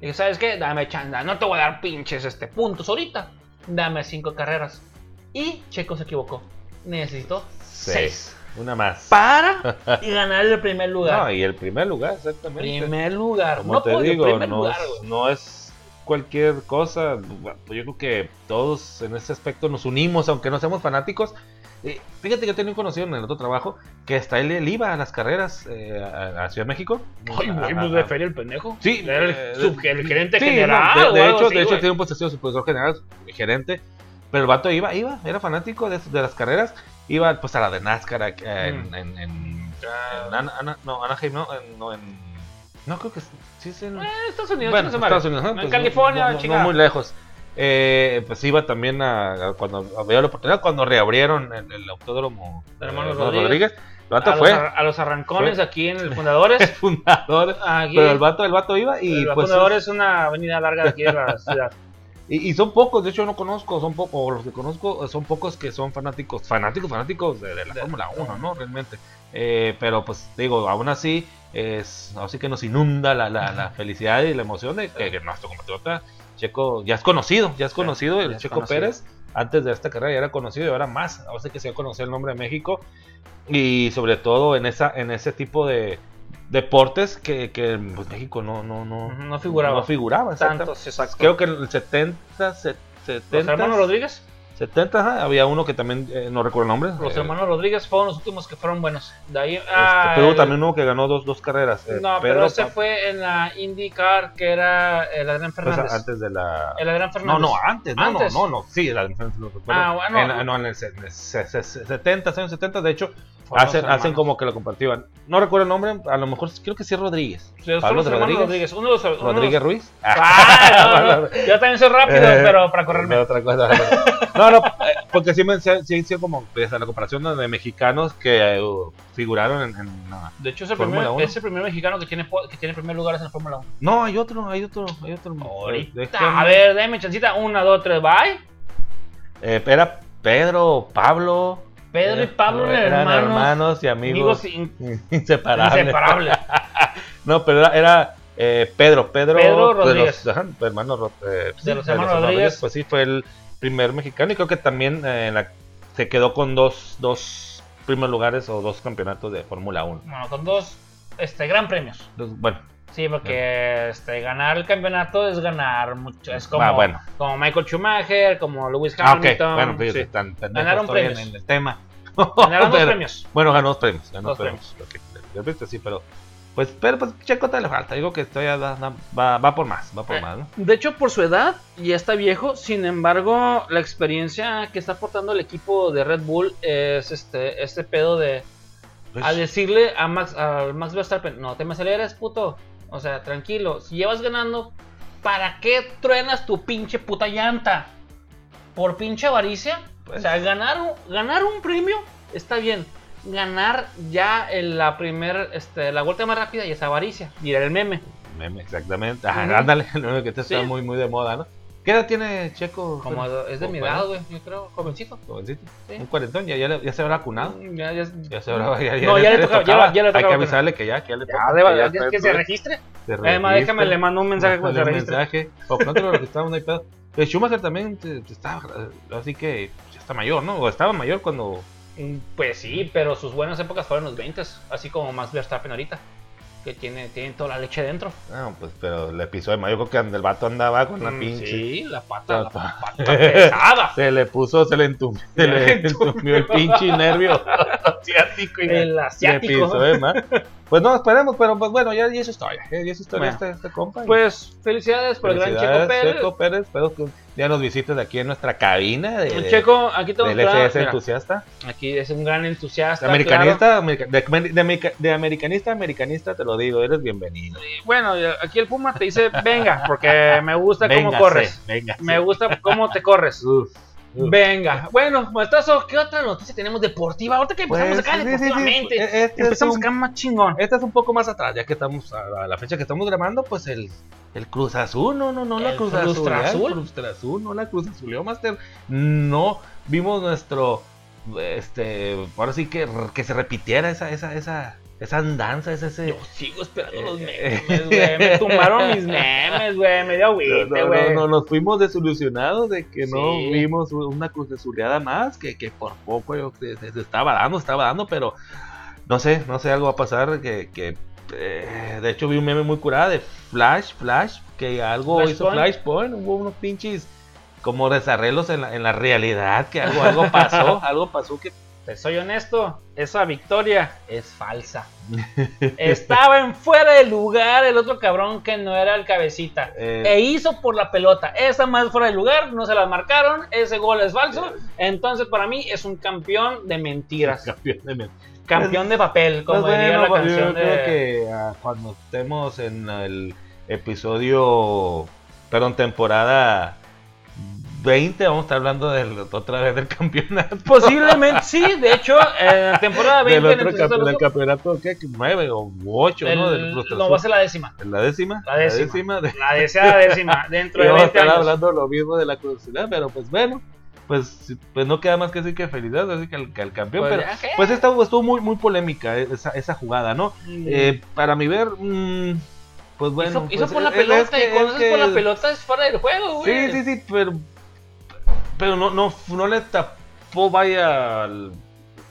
Y dije, ¿sabes qué? Dame chanda. No te voy a dar pinches este, puntos ahorita. Dame cinco carreras. Y Checo se equivocó. Necesitó seis. Seis. Una más. Para y *laughs* ganar el primer lugar. No, y el primer lugar, exactamente. primer lugar. Como no te digo, no, lugar, no es cualquier cosa. Pues yo creo que todos en este aspecto nos unimos, aunque no seamos fanáticos. Eh, fíjate que yo tenía un conocido en el otro trabajo que hasta él, él iba a las carreras eh, a, a Ciudad de México. Ay, güey, pues de feria el pendejo. Sí, Era el, eh, sub- el gerente Sí, general. no, de, hecho, así, de hecho tiene un puesto de supervisor general, gerente, pero el vato iba, iba, era fanático de, de las carreras, iba pues a la de NASCAR eh, en, Mm. en, en, en Ana- Ana- no, Anaheim, no, en, no, en, no creo que es- sí es en, Eh, Estados Unidos, bueno, madre. Estados Unidos, ¿no? En Pues, California, no, no, no muy lejos. Eh, pues iba también a, a cuando había la oportunidad, cuando reabrieron el, el autódromo Hermano eh, Rodríguez. el vato a, fue los, a los arrancones Fue. aquí en el Fundadores. *laughs* fundador, Aquí, pero el vato, el vato iba y el pues Fundadores es una avenida larga de aquí de la *laughs* ciudad. Y, y son pocos, de hecho no conozco, son pocos, o los que conozco son pocos que son fanáticos, fanáticos, fanáticos de, de la De- Fórmula 1, ¿no? Realmente. Eh, pero pues digo, aún así, es, así que nos inunda la, la, la felicidad y la emoción de que, que nuestro compatriota Checo ya es conocido, ya es conocido el ya Checo conocido. Pérez. Antes de esta carrera ya era conocido y ahora más. Ahora sí que se va a conocer el nombre de México. Y sobre todo en esa en ese tipo de, deportes que, que pues, México no, no, no, no figuraba. No figuraba. Tantos, exacto. Creo que en el 70, se- Los 70, hermanos Rodríguez. 70 ajá, había uno que también, eh, no recuerdo el nombre. Los eh, hermanos Rodríguez fueron los últimos que fueron buenos. De ahí. este, ah, pero el- también uno que ganó dos, dos carreras. eh, No, Pedro pero ese fue en la IndyCar, que era el Adrián sea, Fernández. antes de la... El Adrián No, Fernández. no, antes, no, Antes. no, no, no, sí, diferencia no recuerdo. Ah, bueno. En, no, en el se- en el se- se- se- 70, años 70, de hecho, hacen, hacen como que lo compartían. No recuerdo el nombre, a lo mejor creo que sí es Rodríguez. Sí, Pablo Rodríguez. Rodríguez. Uno de los, uno de los- Rodríguez Ruiz. Ah, *laughs* no, no, Yo también soy rápido, Eh, pero para correrme. de otra cosa. No, no, eh, porque sí me sí, sí, como pues, la comparación de mexicanos que eh, figuraron en, en- no. De hecho, es el, primer, es el primer mexicano que tiene, que tiene primer lugar en la Fórmula 1. No, hay otro, hay otro, hay otro. Ahorita. A ver, déme chancita. Una, dos, tres, bye. Eh, era Pedro, Pablo. Pedro y eh, Pablo eran hermanos. hermanos y amigos, Amigos in- inseparables. inseparables. *laughs* No, pero era, era, eh, Pedro, Pedro, Pedro de los- Rodríguez. ajá, hermanos Ro- eh, sí, los hermanos Rodríguez. Pues sí, fue el primer mexicano y creo que también eh, la- se quedó con dos, dos primeros lugares o dos campeonatos de Fórmula 1. Bueno, con dos este, gran premios. Bueno, Sí, porque este, ganar el campeonato es ganar mucho. Es como, Ah, bueno. como Michael Schumacher, como Lewis ah, Hamilton. bueno, pues sí. tan Ganaron premios. en el tema. *laughs* Ganaron dos premios. Bueno, ganó dos premios, ganó Dos premios. ok, de repente sí, pero pues, pero pues Checo te le falta, digo que estoy a- da- da- va, va por más, va por Eh, más, ¿no? De hecho, por su edad, ya está viejo. Sin embargo, la experiencia que está aportando el equipo de Red Bull es este, este pedo de Pues, a decirle a Max, a Max Verstappen, no te me aceleres, puto. O sea, tranquilo. Si llevas ganando, ¿para qué truenas tu pinche puta llanta? ¿Por pinche avaricia? Pues- O sea, ganar, un- ganar un premio está bien. Ganar ya en la primer, este, la vuelta más rápida y es avaricia. Dirá el meme. meme, exactamente. Ajá, Ujú. ándale, *laughs* lo que te está Sí. muy muy de moda, ¿no? ¿Qué edad tiene Checo? Como es de mi edad, güey, yo creo, jovencito. jovencito. Sí. Un cuarentón, ya, ya, le- ya se habrá vacunado. Ya, ya, Ya se habrá, ya, No, ya le tocaba, ya- ya le Hay tocaba que avisarle que ya, que ya le ya, toca, deba- que ya ya está que se registre. se Además, registre. déjame, le mando un mensaje cuando se Mándale un registre. mensaje. O pronto lo registramos, no hay pedo. El Schumacher también eh, eh, así que ya está mayor, ¿no? O estaba mayor cuando... Mm, Pues sí, pero sus buenas épocas fueron los 20, así como Max Verstappen ahorita, que tiene, tiene toda la leche dentro. No, pues, pero le pisó de. Yo creo que el vato andaba con la Mm, pinche... Sí, la pata, la Pata. pata pesada. *laughs* Se le puso, se le entumió, *laughs* se le entumió el pinche nervio asiático *laughs* y El asiático. de más. Pues no, esperemos, pero pues bueno, ya, ya es historia. Ya es historia Bueno. este, este compa. y Pues felicidades por el gran Checo felicidades, Pérez. Checo Pérez. Espero que ya nos visites aquí en nuestra cabina de, de- Checo, aquí tengo SS mira, entusiasta. Aquí es un gran entusiasta. De americanista, america- de, de de americanista, a americanista, te lo digo, eres bienvenido. claro. Bueno, y aquí el Puma te dice, venga, porque me gusta cómo corres. véngase. Me gusta cómo te corres. Uf. Venga, bueno, maestazo, ¿qué otra noticia tenemos deportiva? Ahorita que empezamos Pues, acá sí, sí, sí, deportivamente. e- este es empezamos un- acá más chingón. Esta es un poco más atrás, ya que estamos a, la fecha que estamos grabando, pues el, el Cruz Azul, no, no, no la Cruz Cruz Azul, ¿eh? Azul. el Cruz Azul, no la Cruz Azul, Master. No vimos nuestro, este, ahora sí que, que se repitiera esa, esa, esa, esa andanza, ese, ese. Yo sigo esperando los Eh, memes, güey. Me tumbaron *laughs* mis memes, güey. Me dio agüite, güey. no, no, nos fuimos desilusionados de que no vimos una cruz azuleada más, que, que por poco yo, se, estaba dando, estaba dando, pero no sé, no sé, algo va a pasar que, que eh, de hecho vi un meme muy curada de Flash, Flash, que algo hizo Flashpoint. Flashpoint, hubo unos pinches como desarreglos en la, en la realidad, que algo, algo pasó, *laughs* algo pasó que Te soy honesto, esa victoria es falsa. *laughs* Estaba en fuera de lugar el otro cabrón que no era el cabecita. Eh. E hizo por la pelota. Esa más fuera de lugar, no se las marcaron. Ese gol es falso. Entonces, para mí, es un campeón de mentiras. *laughs* campeón de men- Campeón de papel, como Pues diría la pues canción yo de. creo que ah, cuando estemos en el episodio, perdón, temporada 20, vamos a estar hablando del, otra vez del *laughs* campeonato. Posiblemente sí, de hecho, en la *laughs* temporada 20 del otro el campe- del campeonato, ¿qué? 9 o 8, ¿no? Del el- Cruz no, va a ser la décima. ¿La décima? La décima. de- La deseada décima, *laughs* dentro y de vamos a 20 estar años. hablando lo mismo de la curiosidad, pero pues bueno. Pues, pues no queda más que decir que felicidades así que al, que al campeón. Pues pero pues esta estuvo muy muy polémica eh, esa, esa jugada, ¿no? Mm. Eh, para mi ver, mm, pues bueno. hizo, hizo pues, por la pelota es y que- cuando es haces por la pelota es fuera del juego, güey. Sí, sí, sí, pero. Pero no, no, no le tapó, vaya. al-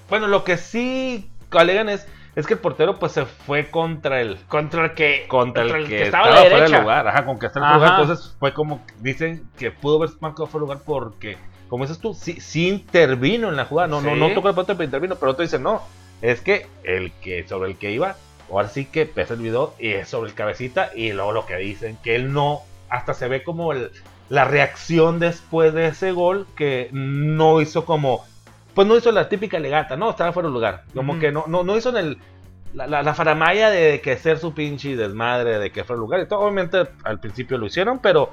Bueno, lo que sí alegan es Es que el portero pues se fue contra el Contra el que, contra, el, que, estaba, fuera del lugar, ajá, con que estaba Ajá. entonces fue como dicen que pudo haber marcado fuera de lugar porque como dices tú, sí, sí intervino en la jugada, no, no, Sí. no tocó el pelota pero intervino, pero otro dice no, es que el que sobre el que iba, ahora sí que pesa el video y es sobre el cabecita y luego lo que dicen que él no, hasta se ve como el- la reacción después de ese gol que no hizo como pues no hizo la típica legata, no, estaba fuera de lugar. Como que no, no, no hizo en el, la, la, la faramaya de que ser su pinche desmadre, de que fuera de lugar. Y todo, obviamente al principio lo hicieron, pero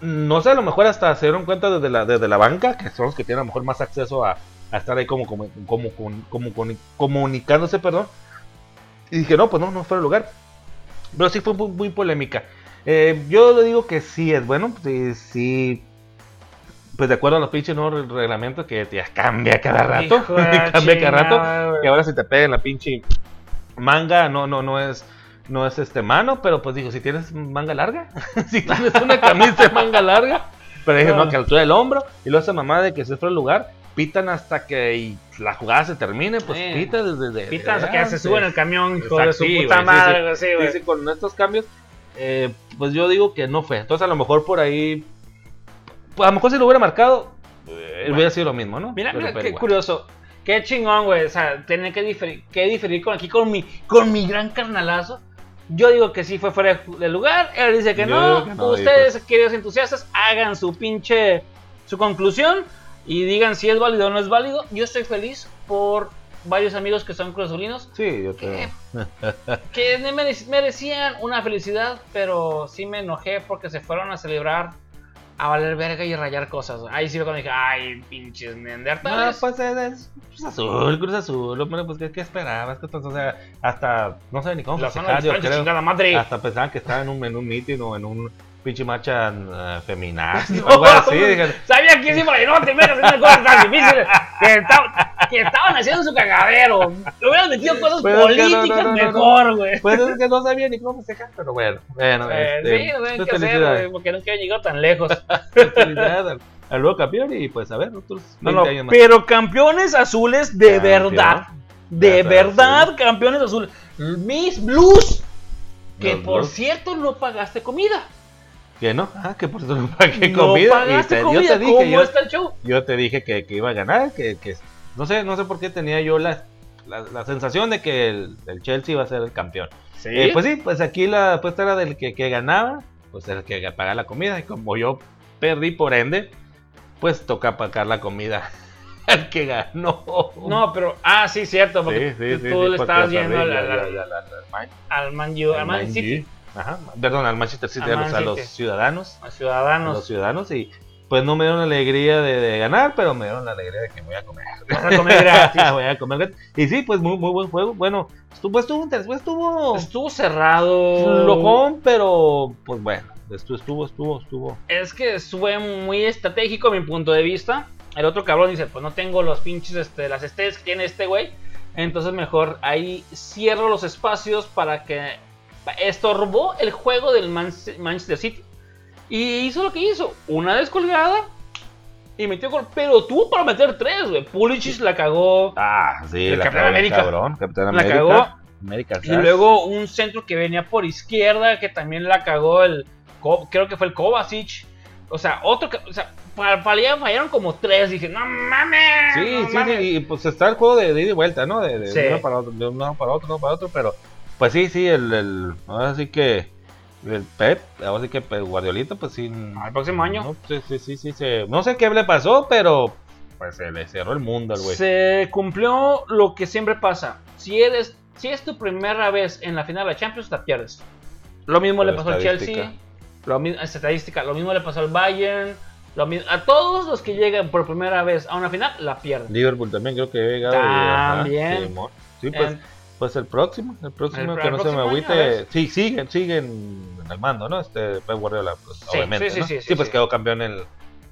no sé, a lo mejor hasta se dieron cuenta desde la, desde la banca, que son los que tienen a lo mejor más acceso a, a estar ahí como, como, como, como, como- comunicándose, perdón. Y dije, no, pues no, no fuera de lugar. Pero sí fue muy, muy polémica. Eh, yo le digo que sí es bueno, sí, sí pues de acuerdo a los pinches nuevos re- reglamentos que ya *laughs* cambia cada rato, cambia cada rato, y ahora si te pega en la pinche manga, no, no, no es, no es este mano, pero pues digo, si tienes manga larga, *laughs* si tienes una camisa de manga larga, pero dije, no, que altura del hombro, y luego esa mamá de que se fue al lugar, pitan hasta que la jugada se termine, pues Sí. pita desde, Pitan hasta que se antes. sube en el camión, hijo de su puta madre, sí. sí, Sí, güey. sí, con estos cambios, eh, pues yo digo que no fue. Entonces a lo mejor por ahí, pues a lo mejor si lo hubiera marcado, eh, hubiera sido lo mismo, ¿no? Mira, mira, qué igual. curioso. Qué chingón, güey. O sea, tener que diferir, que diferir con aquí con mi, con mi gran carnalazo. Yo digo que sí fue fuera de- de lugar. Él dice que no. digo que no, y Ustedes, queridos entusiastas, hagan su pinche su conclusión y digan si es válido o no es válido. Yo estoy feliz por varios amigos que son cruzazulinos Sí, yo creo. *laughs* que mere- merecían una felicidad, pero sí me enojé porque se fueron a celebrar a valer verga y rayar cosas. Ahí sí cuando dije, ay, pinches No, neandertales. pues es, es Cruz Azul, Cruz Azul, hombre, pues ¿qué, qué esperabas? O sea, hasta, no sé ni cómo festejar, yo creo. madre. Hasta pensaban que estaba en un, en un meeting o en un pinche marcha eh, feminazi No, *laughs* algo así. Sabía que sí, para no te metas en cosas tan difíciles. Que, esta- que estaban haciendo su cagadero. Le hubieran metido cosas Pero es que no, no, políticas no, no, no. mejor, güey. Pues es que no sabía ni cómo festejar, pero bueno. Bueno, Eh, este, sí, lo tienen pues, que hacer, güey, porque nunca he llegado tan lejos. *laughs* Al, al nuevo campeón y pues a ver, otros 20 No, no, años más. pero campeones azules de Campeón. verdad. De verdad, campeones azules. Mis Blues. Que Los por Blues. cierto no pagaste comida. Que no, ah, que por eso no pagué no comida. y pagaste te- comida. yo te dije, ¿Cómo yo, está el show? yo te dije que, que iba a ganar, que, que no sé, no sé por qué tenía yo la, la, la sensación de que el, el Chelsea iba a ser el campeón. Sí. Eh, pues sí, pues aquí la apuesta era del que, que ganaba, pues el que pagaba la comida. Y como yo perdí por ende, pues toca pagar la comida *laughs* al que ganó. no, pero. Ah, sí, cierto. Porque sí, sí, sí, tú le estabas yendo al, al- Man- City. Ajá, perdón, al Manchester City, a los, a los ciudadanos. a A los Ciudadanos. ciudadanos y pues no me dieron la alegría de, de ganar, pero me dieron la alegría de que voy a comer. *laughs* Vas a comer gratis. *laughs* voy a comer gratis. Y sí, pues muy, muy buen juego. Bueno, estuvo, estuvo, estuvo, estuvo Estuvo cerrado. flojón, pero pues bueno, estuvo, estuvo, estuvo, estuvo. Es que fue muy estratégico a mi punto de vista. El otro cabrón dice, pues no tengo los pinches, este, las estrellas que tiene este güey. Entonces mejor ahí cierro los espacios para que estorbó el juego del Man- Manchester City. Y hizo lo que hizo. Una descolgada y metió gol. Pero tuvo para meter tres, güey. Pulisic la cagó. Ah, sí, El la Capitán América. Cabrón, Capitán La América. cagó. América Y luego un centro que venía por izquierda que también la cagó el... Creo que fue el Kovacic. O sea, otro... que- O sea, fa- fallaron, fallaron como tres. Dije, no mames. Sí, no sí, mames". sí, y pues está el juego de, de ida y vuelta, ¿no? De, de Sí. uno para otro, de uno para otro, uno para otro, pero pues sí, sí, el, el ahora sí que el Pep, ahora sí que Pep Guardiolita, pues sí. Al próximo año. No, sí, sí, sí, sí, se- no sé qué le pasó, pero pues se le cerró el mundo al güey. Se cumplió lo que siempre pasa. Si eres... Si es tu primera vez en la final de la Champions, la pierdes. Lo mismo le pasó al. Chelsea. Lo mismo, estadística. Lo mismo le pasó al Bayern. Lo mismo, a todos los que llegan por primera vez a una final, la pierden. Liverpool también creo que había llegado. También. Sí, pues, En- pues el próximo, el próximo, El- que el no se me agüite. Sí, siguen, siguen el mando, ¿no? Este Pep Guardiola, pues, Sí, obviamente. sí, sí, ¿no? sí, sí, pues quedó campeón en,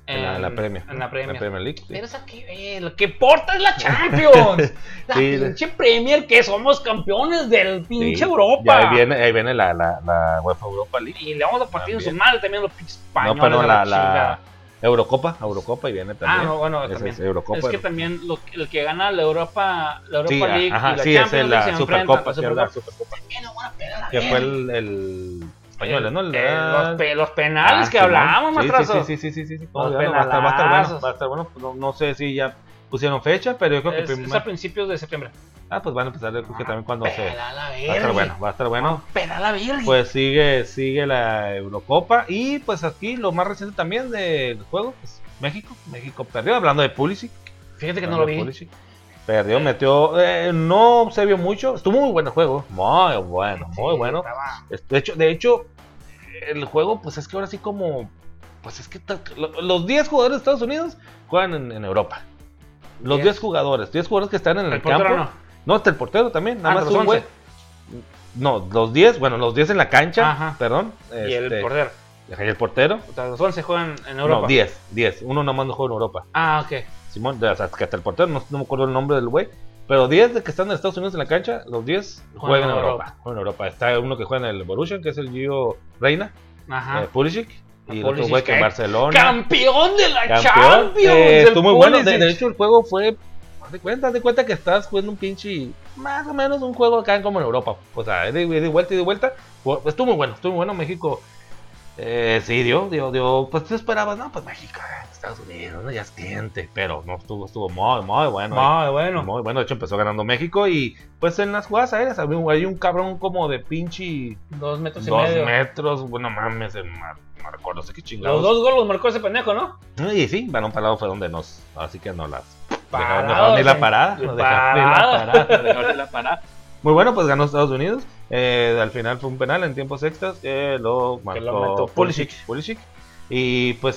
en la, en la Premier. En la Premier. League. sí. Pero eso qué ve, lo que importa es la Champions. *laughs* la pinche Premier que somos campeones del pinche Europa. Ahí viene, ahí viene la, la, la UEFA Europa League. Y le vamos a partir en su madre también los pinches No, españoles. pero a la, la. Eurocopa, Eurocopa y viene también. Ah, no, bueno, Ese también. Es Eurocopa. Es que también lo- el que gana la Europa, la Europa sí, League ajá, y la sí, es Champions League la enfrentan, Supercopa, la no Que fue el, el ¿no? El- Eh, los, pe- los penales Ah, que hablábamos, sí, matrazo. sí, sí, sí, sí, sí. Los va, a estar, va a estar bueno, va a estar bueno. No, no sé si ya pusieron fecha, pero yo creo que Es, es a principios de septiembre. Ah, pues van a empezar, yo creo que también cuando se... Pela la Va a estar bueno, va a estar bueno. Pela la verga. Pues sigue, sigue la Eurocopa y pues aquí lo más reciente también del juego, pues México, México perdió, hablando de Pulisic. Fíjate que no lo vi. Pulisic. Perdió, metió, eh, no se vio mucho, estuvo muy bueno el juego, muy bueno, muy Sí, bueno. estaba- De hecho, de hecho, el juego, pues es que ahora sí como, pues es que los 10 jugadores de Estados Unidos juegan en, en Europa. Los 10. 10 jugadores, 10 jugadores que están en el, campo. no. No, hasta el portero también, nada Ah, más un güey. 11. No, los 10, bueno, los 10 en la cancha, Ajá. perdón. Y el este, portero. y el portero. O sea, los 11 juegan en Europa. No, 10, 10. Uno nomás no juega en Europa. Ah, ok. Simón, o sea, que hasta el portero, no, no me acuerdo el nombre del güey. Pero 10 de que están en Estados Unidos en la cancha, los 10 juegan en Europa. Juegan en Europa. Está uno que juega en el Borussia, que es el Gio Reina, Ajá. eh, Pulisic. Y el otro güey que en ¿qué? Barcelona. ¡Campeón de la Campeón. Champions! Eh, estuvo muy bueno. De, de hecho, el juego fue. Haz de cuenta, haz de cuenta que estás jugando un pinche. Más o menos un juego acá como en Europa. O sea, de, de vuelta y de vuelta. Estuvo muy bueno, estuvo muy bueno. México. Eh, sí, dio, dio, dio. Pues tú esperabas, no, pues México, eh, Estados Unidos, ¿no? ya es cliente. Pero no, estuvo, estuvo muy, muy bueno. Muy bueno. Muy bueno, de hecho empezó ganando México y pues en las jugadas aéreas había un, hay un cabrón como de pinche Dos metros y dos medio. metros, bueno mames, el mar, no recuerdo, sé qué Los chingados. dos goles los marcó ese pendejo, ¿no? Y sí, balón parado fue donde nos. Así que no las. Parado, Dejaron, dejaron ir la parada. No dejaron la Parada. dejaron ir la parada. Muy bueno, pues ganó Estados Unidos. Eh, al final fue un penal en tiempos extras. que lo marcó lo metió Pulisic. Pulisic. Y pues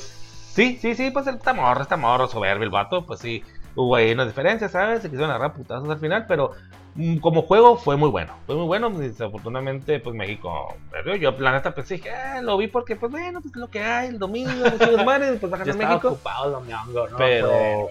sí, sí, sí, pues está morro, está morro, soberbio el vato. Pues sí, hubo ahí unas diferencias, ¿sabes? Se quisieron agarrar putazos al final, pero mm, como juego fue muy bueno. Fue muy bueno. Desafortunadamente, pues México perdió. Yo, la neta, pensé que ah, lo vi porque, pues bueno, pues lo que hay, el domingo, los madres, pues va a *laughs* México. ocupado el domingo, ¿no? Pero,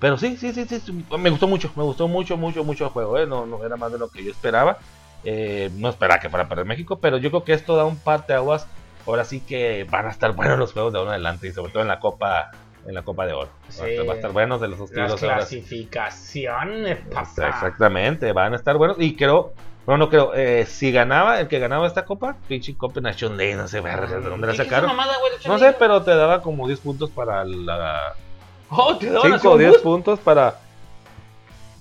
pero sí, sí, sí, sí, sí, me gustó mucho, me gustó mucho, mucho, mucho el juego, ¿eh? no, no era más de lo que yo esperaba. Eh, no esperaba que fuera a perder México, pero yo creo que esto da un par de aguas. Ahora sí que van a estar buenos los juegos de ahora en adelante y sobre todo en la Copa, en la Copa de Oro. Va a Sí. estar- Va a estar buenos de los Las ahora. sí. clasificaciones, papá. Exactamente, van a estar buenos y creo, no, no creo, eh, si ganaba, el que ganaba esta Copa, pinche Copa Nation League, no sé, verga, ¿de dónde la ¿Qué- qué sacaron? mamada, güey, No sé, pero te daba como 10 puntos para la... Oh, te daban así 5 o un 10 boost puntos para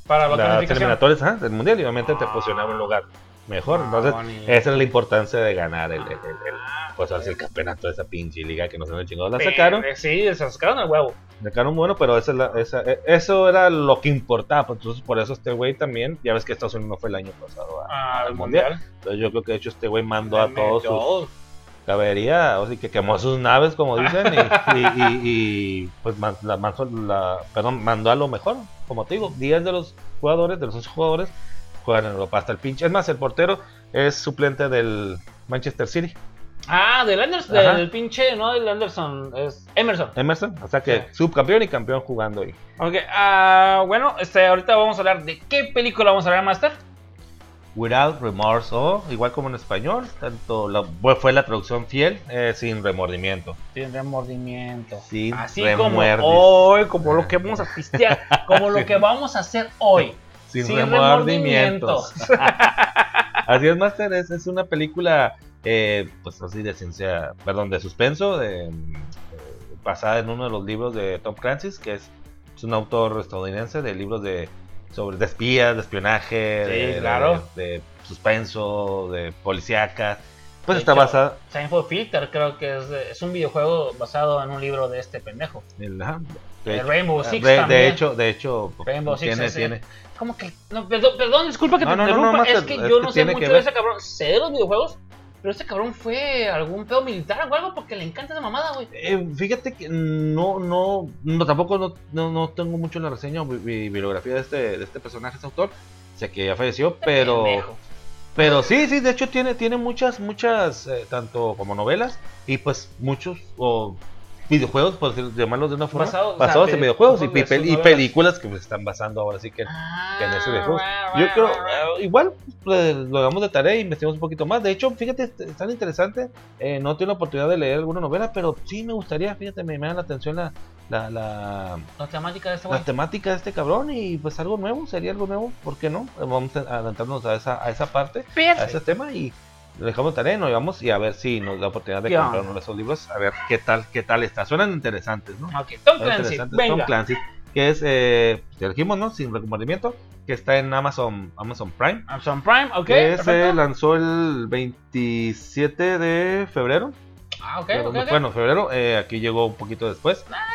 para la las eliminatorias del mundial y obviamente te Ah. posicionaba un lugar mejor. Ah, Entonces, bonito. esa es la importancia de ganar el, el, el- el- Ah, pues el campeonato de esa pinche liga que no se han chingado. La sacaron, Sí, se sacaron el huevo. sacaron bueno, pero esa es la- esa- eh, eso era lo que importaba. pues, Entonces, por eso este güey también, ya ves que Estados Unidos no fue el año pasado a- Al al mundial. Entonces, yo creo que de hecho este güey mandó a todos sus caballería, o sea, que quemó sus naves, como dicen, y, y- y- y, pues man- la, mandó la- perdón, mandó a lo mejor, como te digo, 10 de los jugadores, de los 11 jugadores, juegan en Europa hasta el pinche. Es más, el portero es suplente del Manchester City, Ah, del Anderson, Ajá. del pinche, no del Anderson, es Emerson. Emerson, o sea que Sí. subcampeón y campeón jugando ahí. Ok, ah, bueno, este, ahorita vamos a hablar de qué película vamos a hablar, Master. Without remorse, o igual como en español, tanto la, fue la traducción fiel, eh, sin remordimiento. Sin remordimiento. Sin Así como hoy, como lo que vamos a pistear, *laughs* como lo que vamos a hacer hoy. Sin, Sin remordimientos. *laughs* así es, Master, es, es una película, eh, pues así de ciencia, perdón, de suspenso, de, eh, basada en uno de los libros de Tom Clancy, que es, es un autor estadounidense de libros de sobre de espías, de espionaje, Sí, de, claro. de, de suspenso, de policíaca. Pues De está hecho, basada Seinfeld Filter creo que es, un videojuego basado en un libro de este pendejo. en la- de, De hecho, Rainbow de- Six de, también. hecho, de hecho, Rainbow Six tiene, es- tiene, ¿Cómo que? No, perdón, perdón, disculpa que No, te no, interrumpa. es que yo no sé mucho de ese cabrón. Sé de los videojuegos, pero este cabrón fue algún pedo militar o algo porque le encanta esa mamada, güey. Eh, fíjate que no, no, no tampoco no, no, no tengo mucho la reseña o bi- bibliografía de este, de este personaje, este autor. Sé que ya falleció, pero, Pendejo. pero sí, sí, de hecho tiene, tiene muchas, muchas, eh, tanto como novelas y pues muchos o videojuegos, por llamarlos de una forma, Basados, o sea, basados en videojuegos y, pel- películas que se están basando ahora sí que, que en ese videojuego. Ah, Yo creo, ah, ah. eh, igual, pues, lo hagamos de tarea y investigamos un poquito más. De hecho, fíjate, es tan interesante. eh, no tengo la oportunidad de leer alguna novela, pero sí me gustaría, fíjate, me, me da la atención la, la, la, La temática de este la güey. temática de este cabrón y pues algo nuevo, sería algo nuevo, ¿por qué no? Vamos a adentrarnos a esa, a esa parte, a ese tema y lo dejamos de tarea, nos vamos y a ver si nos da oportunidad de Ya. comprar uno de esos libros, a ver qué tal, qué tal está. Suenan interesantes, ¿no? Tom Suenan Clancy, venga. Tom Clancy, que es, eh, ya dijimos, ¿no? Sin recomendamiento, que está en Amazon, Amazon Prime. Amazon Prime, ok. que se lanzó el 27 de febrero. Ah, ok, Pero, ok, ok. Bueno, febrero, eh, aquí llegó un poquito después. Es de este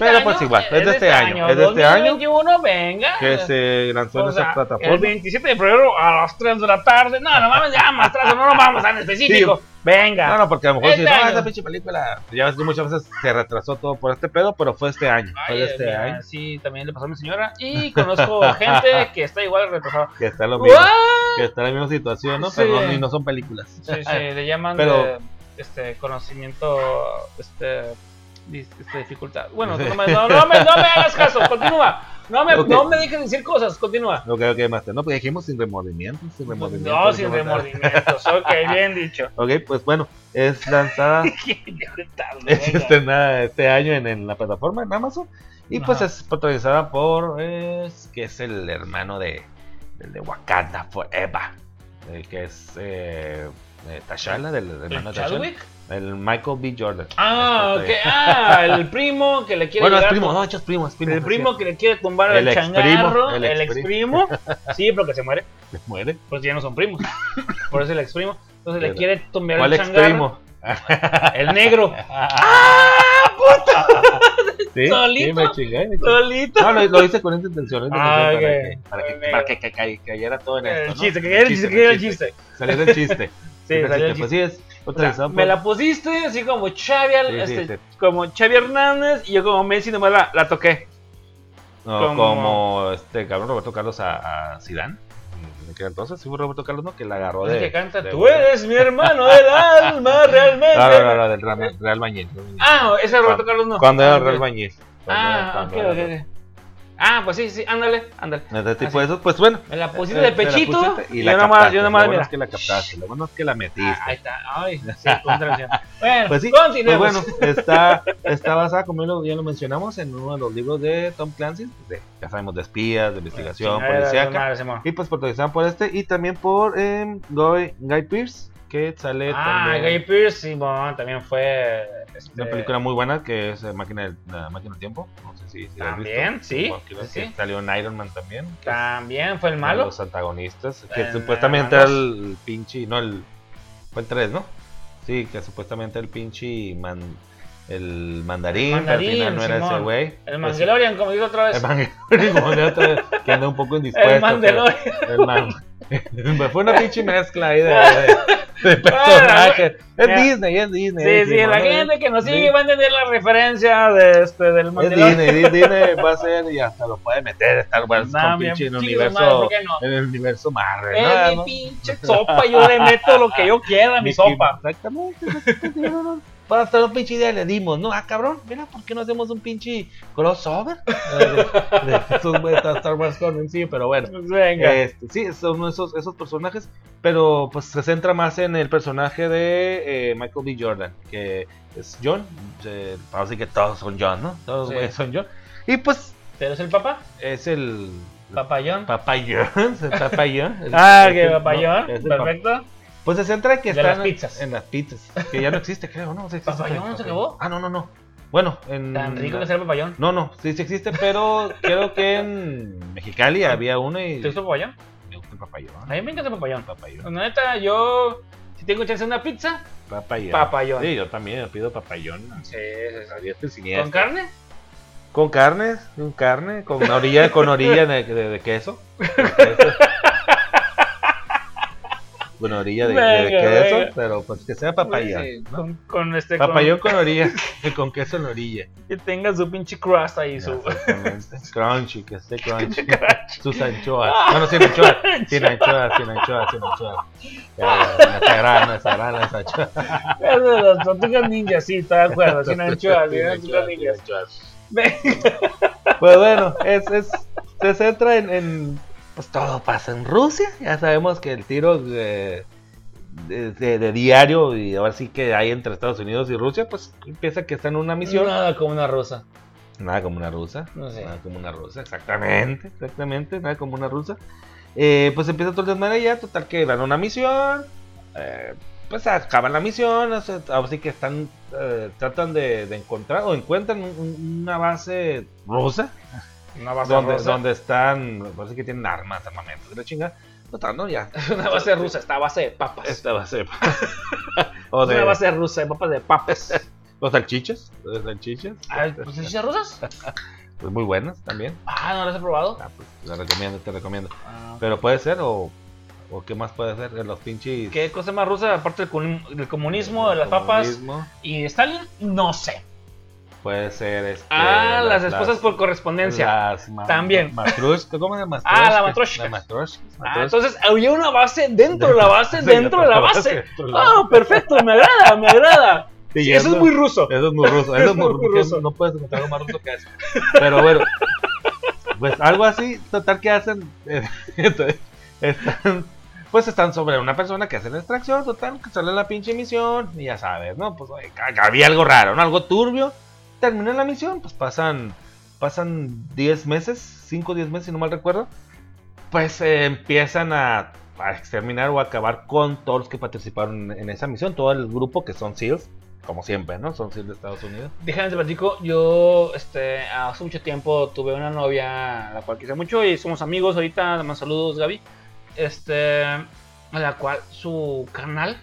pero año, pues igual, es de este año, es de este año. 2021, venga. Que se lanzó en O esa plataforma. El 27 de febrero a las 3 de la tarde. No, no mames, ya más atrás, no nos vamos tan específico. Venga. No, no, porque a lo mejor si Este no, esa pinche película, ya ves que muchas veces se retrasó todo por este pedo, pero fue este año. Fue de este mira, año Sí, también le pasó a mi señora. Y conozco *laughs* gente que está igual retrasada. que está lo mismo, ¡What! que está en la misma situación, ¿no? Sí. Pero no, son películas. Sí, sí, le llaman *laughs* Pero- de, este conocimiento, este, este, dificultad. Bueno, *laughs* no me, no, no me, no me hagas caso, continúa. No me, Ok. no me dejes decir cosas, continúa. Ok, ok, Master. No, pues dijimos sin remordimientos, sin remordimientos. No, sin remordimientos. Ok, bien dicho. *laughs* Ok, pues bueno, es lanzada *laughs* es estrenada este año en, en la plataforma en Amazon y pues es protagonizada por es, que es el hermano de del de Wakanda Forever eh, que es eh, eh, T'Challa del hermano ¿El de Chadwick? El Michael B Jordan Ah, ok. Este, *laughs* Ah, el primo que le quiere bueno es primo no es primo es primo El primo que le quiere tumbar El exprimo, changarro, el el, exprimo. exprimo. *laughs* Sí, porque se muere. se muere Pues ya no son primos. Por eso el exprimo. Entonces le Pero, quiere tumbar ¿cuál el changarro. exprimo? El negro. *laughs* sí, ¿Solito? sí, me chingué, me chingué. Solito. no lo, lo hice con esta intención, esta Ah, intención ok. para, que, para, que, Sí, sí es O sea, me la pusiste así como Xavi, Sí, sí, este, sí. como Xavi Hernández y yo como Messi nomás la, la toqué. No, como- como... este cabrón Roberto Carlos a, a Zidane. En entonces, sí fue Roberto Carlos, ¿no? Que la agarró Es de. que canta, de- tú eres mi hermano *laughs* del alma, realmente. No, no, no, no, del Real, Real Bañez. Ah, ese es Roberto Carlos no. Cuando era Ah, Real era- Ah, ok, ok, ok. Ah, pues sí, sí, ándale, ándale. Este tipo de esos, pues bueno. Me la pusiste eh, de pechito y la yo nomás, yo Lo bueno es que la captaste, lo bueno es que la metiste. Ah, ahí está, ay, *laughs* sí. Bueno, Pues sí, pues continuemos. bueno, está, está basada, como ya lo, ya lo mencionamos, en uno de los libros de Tom Clancy, de, ya sabemos, de espías, de investigación Chingadera, policíaca. Y pues protagonizada por este y también por eh, Guy, Guy Pearce, que sale Ah, también Guy Pearce, Simón, también fue. Este, una película muy buena que es eh, Máquina, del- la Máquina del Tiempo. No sé si, si También, visto. sí. Salió en Iron Man también. También fue el malo. Los antagonistas. Que supuestamente era el pinche. No, el. Fue el 3, ¿no? Sí, que supuestamente el pinche. Man, el mandarín, El pero al final mandarín, no era ese Simón. güey. El Mangalorian, como digo otra vez. El Mandalorian, como de otra vez, que anda un poco indispuesto. El Mandalorian. pero- El man. *laughs* Fue una pinche mezcla ahí de, de, de *laughs* personajes. Es mira. Disney, es Disney. Sí, es sí, Disney, la gente que nos sigue Sí. va a entender la referencia de este, del Es Mandalorian. Disney, Di- Disney va a ser y hasta lo puede meter Star Wars Nah, con pinche en madre, universo, ¿por qué no? en el universo Marvel. Es ¿no? mi ¿no? pinche sopa, yo le meto lo que yo quiera a mi Mickey- sopa. Exactamente. Para hasta un pinche idea le dimos, ¿no? Ah, cabrón, mira, ¿por qué no hacemos un pinche crossover? *laughs* de, Star Wars con sí, pero bueno. Pues Venga. Este, sí, son esos, esos personajes, pero pues se centra más en el personaje de eh, Michael B. Jordan, que es John. Eh, así que todos son John, ¿no? Todos Sí. son John. Y pues ¿Pero es el papá? es el Papayón. papayón. *laughs* papayón. Ah, que papayón. no, Perfecto. Pues se centra en que De están las pizzas. en las pizzas, que ya no existe, creo, ¿no? Sí existe ¿Papayón el se acabó? Ah, no, no, no. Bueno, en Tan rico que sea el papayón. No, no, sí, sí existe, pero creo que en Mexicali había uno y ¿Te gusta el papayón? me gusta el papayón. A mí me encanta el papayón. Papayón. La neta, yo. Si tengo chance de una pizza, Papayón. Papayón. Sí, yo también pido papayón. sí, y siniestra. ¿Con carne? Con carne, con carne, con orilla, con orilla de, de- de queso. *laughs* De queso. Con orilla de, de Venga, queso, venga. pero pues que sea papayón. Sí, ¿no? con, con este. Papayón con *laughs* orilla, y *laughs* con queso en orilla. Con, que tenga su pinche crust ahí, su. *laughs* Crunchy, que esté crunchy. sus anchoas. Bueno, sin anchoas, sin anchoas, sin anchoas, sin anchoas. Ya, ya, Me sagraron, me sagraron las anchoas. Es de las tortugas ninjas, sí, estoy de acuerdo. Sin anchoas, sin Sin anchoas anchoas, sin ninjas. anchoas. Venga. Pues bueno, es, es, se centra en, en, Pues todo pasa en Rusia. Ya sabemos que el tiro de, de, de- de diario y ahora sí que hay entre Estados Unidos y Rusia, pues empieza que está en una misión. Nada como una rosa. Nada como una rusa. No sé. Nada como una rusa, exactamente, exactamente, nada como una rusa. Eh, pues empieza todo el desmadre ya, total que dan una misión. eh, pues acaban la misión, o sea, ahora sí que están, eh, tratan de, de encontrar o encuentran un- un- una base rusa Una base donde, rusa. donde están, parece que tienen armas, armamentos, de la chinga. ¿no? Ya. *laughs* Una base rusa, está a base de papas. Esta base. *laughs* o Es de una base rusa de papas de papas. *laughs* los salchichas. Los salchichas. Ay, ¿Pues salchichas rusas? Pues muy buenas también. Ah, no las he probado. Ah, pues, te recomiendo, te recomiendo. Ah, Pero puede ser, o, o qué más puede ser, de los pinches. ¿Qué cosa más rusa aparte del, comun- del comunismo, de las Comunismo. papas y de Stalin? No sé. Puede ser este. Ah, las esposas por correspondencia. Las ma- También. Matrushka, ¿cómo se llama? Ah, la matroshka. Ah, entonces había una base dentro de la base, dentro de la base. De la Ah, perfecto, me agrada, me agrada. *laughs* Sí, Sí, eso es muy ruso. Eso es muy ruso. *laughs* Eso es muy, muy ruso. No puedes encontrar algo más ruso que eso. Pero bueno, pues algo así, total que hacen. eh, *laughs* entonces, están, pues están sobre una persona que hace la extracción, total, que sale la pinche misión. Y ya sabes, ¿no? Pues oye, había algo raro, ¿no? Algo turbio. Termina la misión, pues pasan. Pasan 10 meses, 5 o 10 meses, si no mal recuerdo. Pues eh, empiezan a, a exterminar o a acabar con todos los que participaron en esa misión. Todo el grupo que son SEALs, como siempre, ¿no? Son SEALs de Estados Unidos. Déjame te platico, yo este, hace mucho tiempo tuve una novia a la cual quise mucho y somos amigos ahorita, más saludos Gaby. Este, a la cual su canal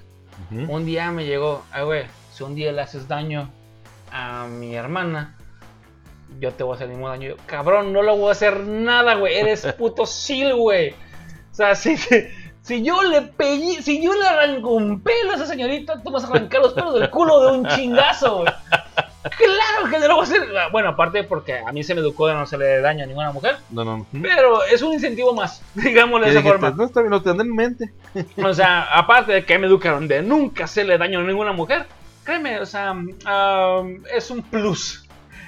Ujú. un día me llegó, ay güey, si un día le haces daño a mi hermana, yo te voy a hacer el mismo daño. Yo, Cabrón, no le voy a hacer nada, güey, eres *laughs* puto sil, güey. O sea, si, si yo le pegué, si yo le arranco un pelo a esa señorita, tú vas a arrancar los pelos del culo de un chingazo, güey. Claro que no lo voy a hacer. Bueno, aparte porque a mí se me educó de no hacerle daño a ninguna mujer. No, no. ¿Mm? Pero es un incentivo más, *laughs* digámosle de esa forma. No, está bien, lo tendré en mente. O sea, aparte de que me educaron de nunca hacerle daño a ninguna mujer, créeme, o sea, um, es un plus.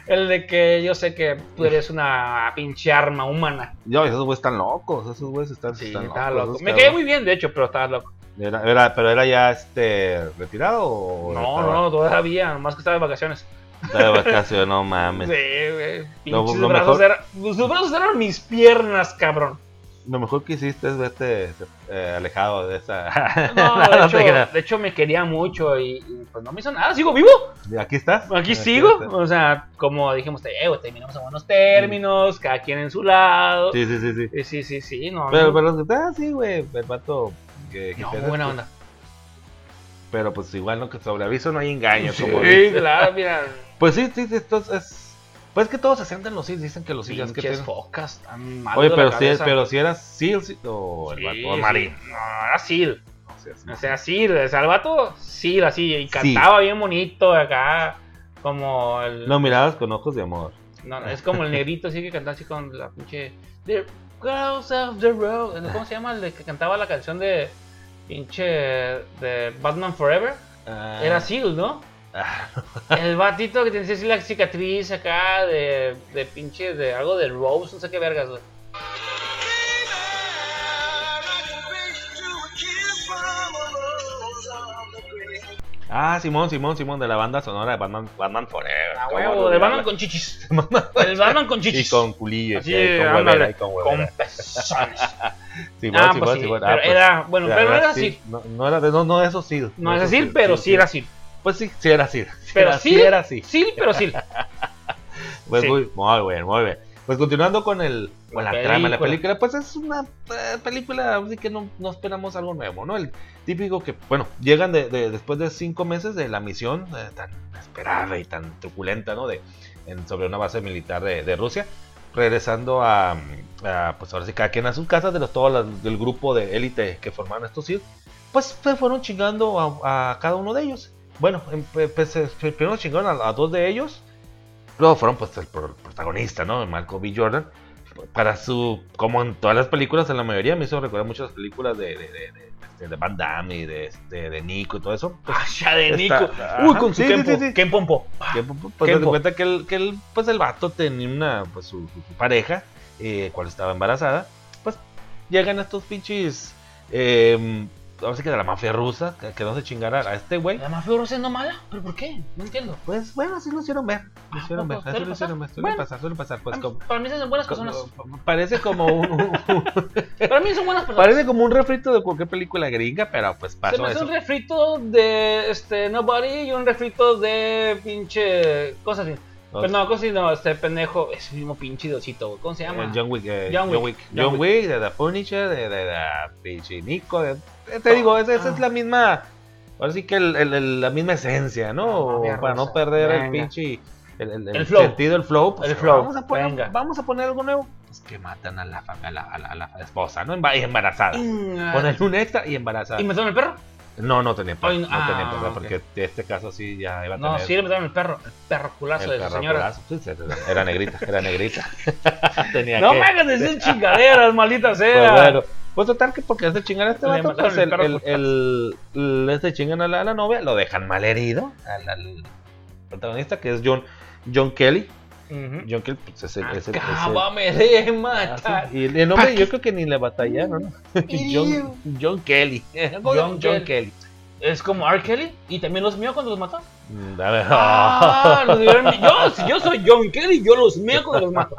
El de que yo sé que tú eres una pinche arma humana. Yo, esos güeyes están locos. Esos güeyes están, Sí, están locos. loco. Me quedé muy bien, de hecho, pero estaba loco. Era, era- pero era ya este retirado o No, estaba- no, todavía, nomás que estaba de vacaciones. estaba de vacaciones, no *laughs* Sí, mames. güey. Lo- Pinches brazos mejor- eran, sus brazos eran mis piernas, cabrón. Lo mejor que hiciste es verte eh, alejado de esa. No, *laughs* de, No hecho, te creas. de hecho me quería mucho y, y, pues no me hizo nada, sigo vivo. Aquí estás. Aquí sigo, o sea, como dijimos, eh, terminamos en buenos términos, cada quien en su lado. Sí, sí, sí, sí. Sí, sí, sí, sí, no. Pero, no. pero, ah, sí, güey. El vato. Que, que No, buena onda. Pero pues igual, ¿no? Que sobre aviso no hay engaño. Sí, como dice. claro, mira. Pues sí, sí, esto es- es. Pues que todos se sienten los SEALs, dicen que los SEALs que tienen. focas tan mal. Oye, pero si, pero si eras SEAL sí, o el Sí, vato o sí. Marín. No, era Sil. O sea, sí. O sea, el vato, Sil, así, y cantaba bien bonito acá. Como el. Lo mirabas con ojos de amor. No, es como el negrito, así que cantaba así con la pinche. The Girls of the Road. ¿Cómo se llama? El de que cantaba la canción de. Pinche. De Batman Forever. Era Seal, ¿no? Ah, El batito que tenía así la cicatriz acá de, de pinche, de algo de Rose, no sé qué vergas, güey. Ah, Simón, Simón, Simón, de la banda sonora de Batman, Batman Forever. A Cómo huevo, *laughs* de. Batman con chichis. El Batman con chichis. Y con culillos, Así, y con huevera, y con con *laughs* huevera. pezones. Simón, Ah, Simón, pues sí, Simón. pero Ah, pues, era, bueno, pero era sí, así. No, no era de, no, no, eso sí. No es así, pero sí era así. Pues sí, sí era así. Pero era, sí, era así. Sí, pero sí. *laughs* Pues sí. muy, muy bien, muy bien. Pues continuando con el con la, La trama de la película. pues es una eh, película así que no, no esperamos algo nuevo, ¿no? El típico que, bueno, llegan de, de- después de cinco meses de la misión eh, tan esperada y tan truculenta, ¿no? De, en- sobre una base militar de, de Rusia, regresando a, a, pues ahora sí, cada quien a sus casas, de los, todos los- del grupo de élite que formaron estos SEALs, pues se fueron chingando a, a cada uno de ellos. Bueno, em- pues, eh, primero chingaron a, a dos de ellos, Luego fueron pues el pro- protagonista, ¿no? Marco B. Jordan. para su, como en todas las películas, en la mayoría me hizo recordar muchas películas de, de, de, de, este, de Van Damme y de, este, de Nico y todo eso. Pues, Ah, ya de Está- Nico. Uy, con su Sí, sí, Kempo. sí, sí. Kempompo. que, pues Kempo. se cuenta que el, que el, pues el vato tenía una, pues su, su- su pareja, eh, cuando estaba embarazada, pues llegan estos pinches, eh, ahora sí que de la mafia rusa, que, que no se chingara a este güey. La mafia rusa es no mala. ¿Pero por qué? No entiendo. Pues bueno, así lo hicieron ver, lo Ah, hicieron ver, ¿poco? así ¿Suele lo hicieron ver, suele Bueno. pasar, suele pasar, pues Ah, como... Para mí son buenas personas. como- Parece como un, un- *laughs* Para mí son buenas personas. parece como un refrito de cualquier película gringa, pero pues Se pasó me hace eso. un refrito de este Nobody y un refrito de pinche cosas así. Pero no, cosas así, no, este pendejo, ese mismo pinche diosito. ¿Cómo se llama? Eh, John Wick, eh, John Wick, John Wick, de The Punisher, de, de, de pinche Nico, de- te digo, esa, esa Ah. es la misma, ahora sí que el- el- el- la misma esencia, ¿no? Para no perder el Venga. pinche, el, el- el El flow. sentido, el flow, pues El flow, Vamos a poner, venga. vamos a poner algo nuevo, pues que matan a la, a la, a la, a la esposa, ¿no? Y embarazada. Mm, Ponerle un extra y embarazada. ¿Y metieron el perro? No, no tenía perro, no ah, tenía perro, porque en este caso sí ya iba a No, tener sí le metieron el perro. El perro culazo el de su señora. Sí, era negrita, era negrita. *laughs* tenía No que- me hagas decir chingaderas, maldita Pues sea. bueno, pues total que porque hace chingar a este vato, pues el el, el, el- el- este chingan a la, a la novia, lo dejan mal herido al, al protagonista que es John, John Kelly. Ujú. John Kelly pues, es el, es el- es el- Acábame de Ah, matar. *laughs* sí. Y el nombre yo creo que ni le batallaron, ¿no? *laughs* John, John Kelly. *laughs* John John, Kelly. Es como R. Kelly y también los mío cuando los mató. Mm, ver, Ah, los yo, si yo soy John Kelly, yo los mío cuando los mato.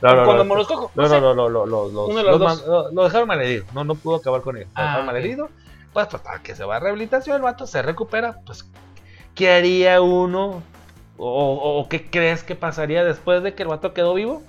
no, no, cuando no, me los cojo. No, sé. no, no, no, no, los, Uno de los man- lo, dejaron malherido, no, no pudo acabar con él, lo Ah, dejaron ok. malherido, pues total que se va a rehabilitación, el vato se recupera, pues ¿qué haría uno? O, qué crees que pasaría después de que el vato quedó vivo?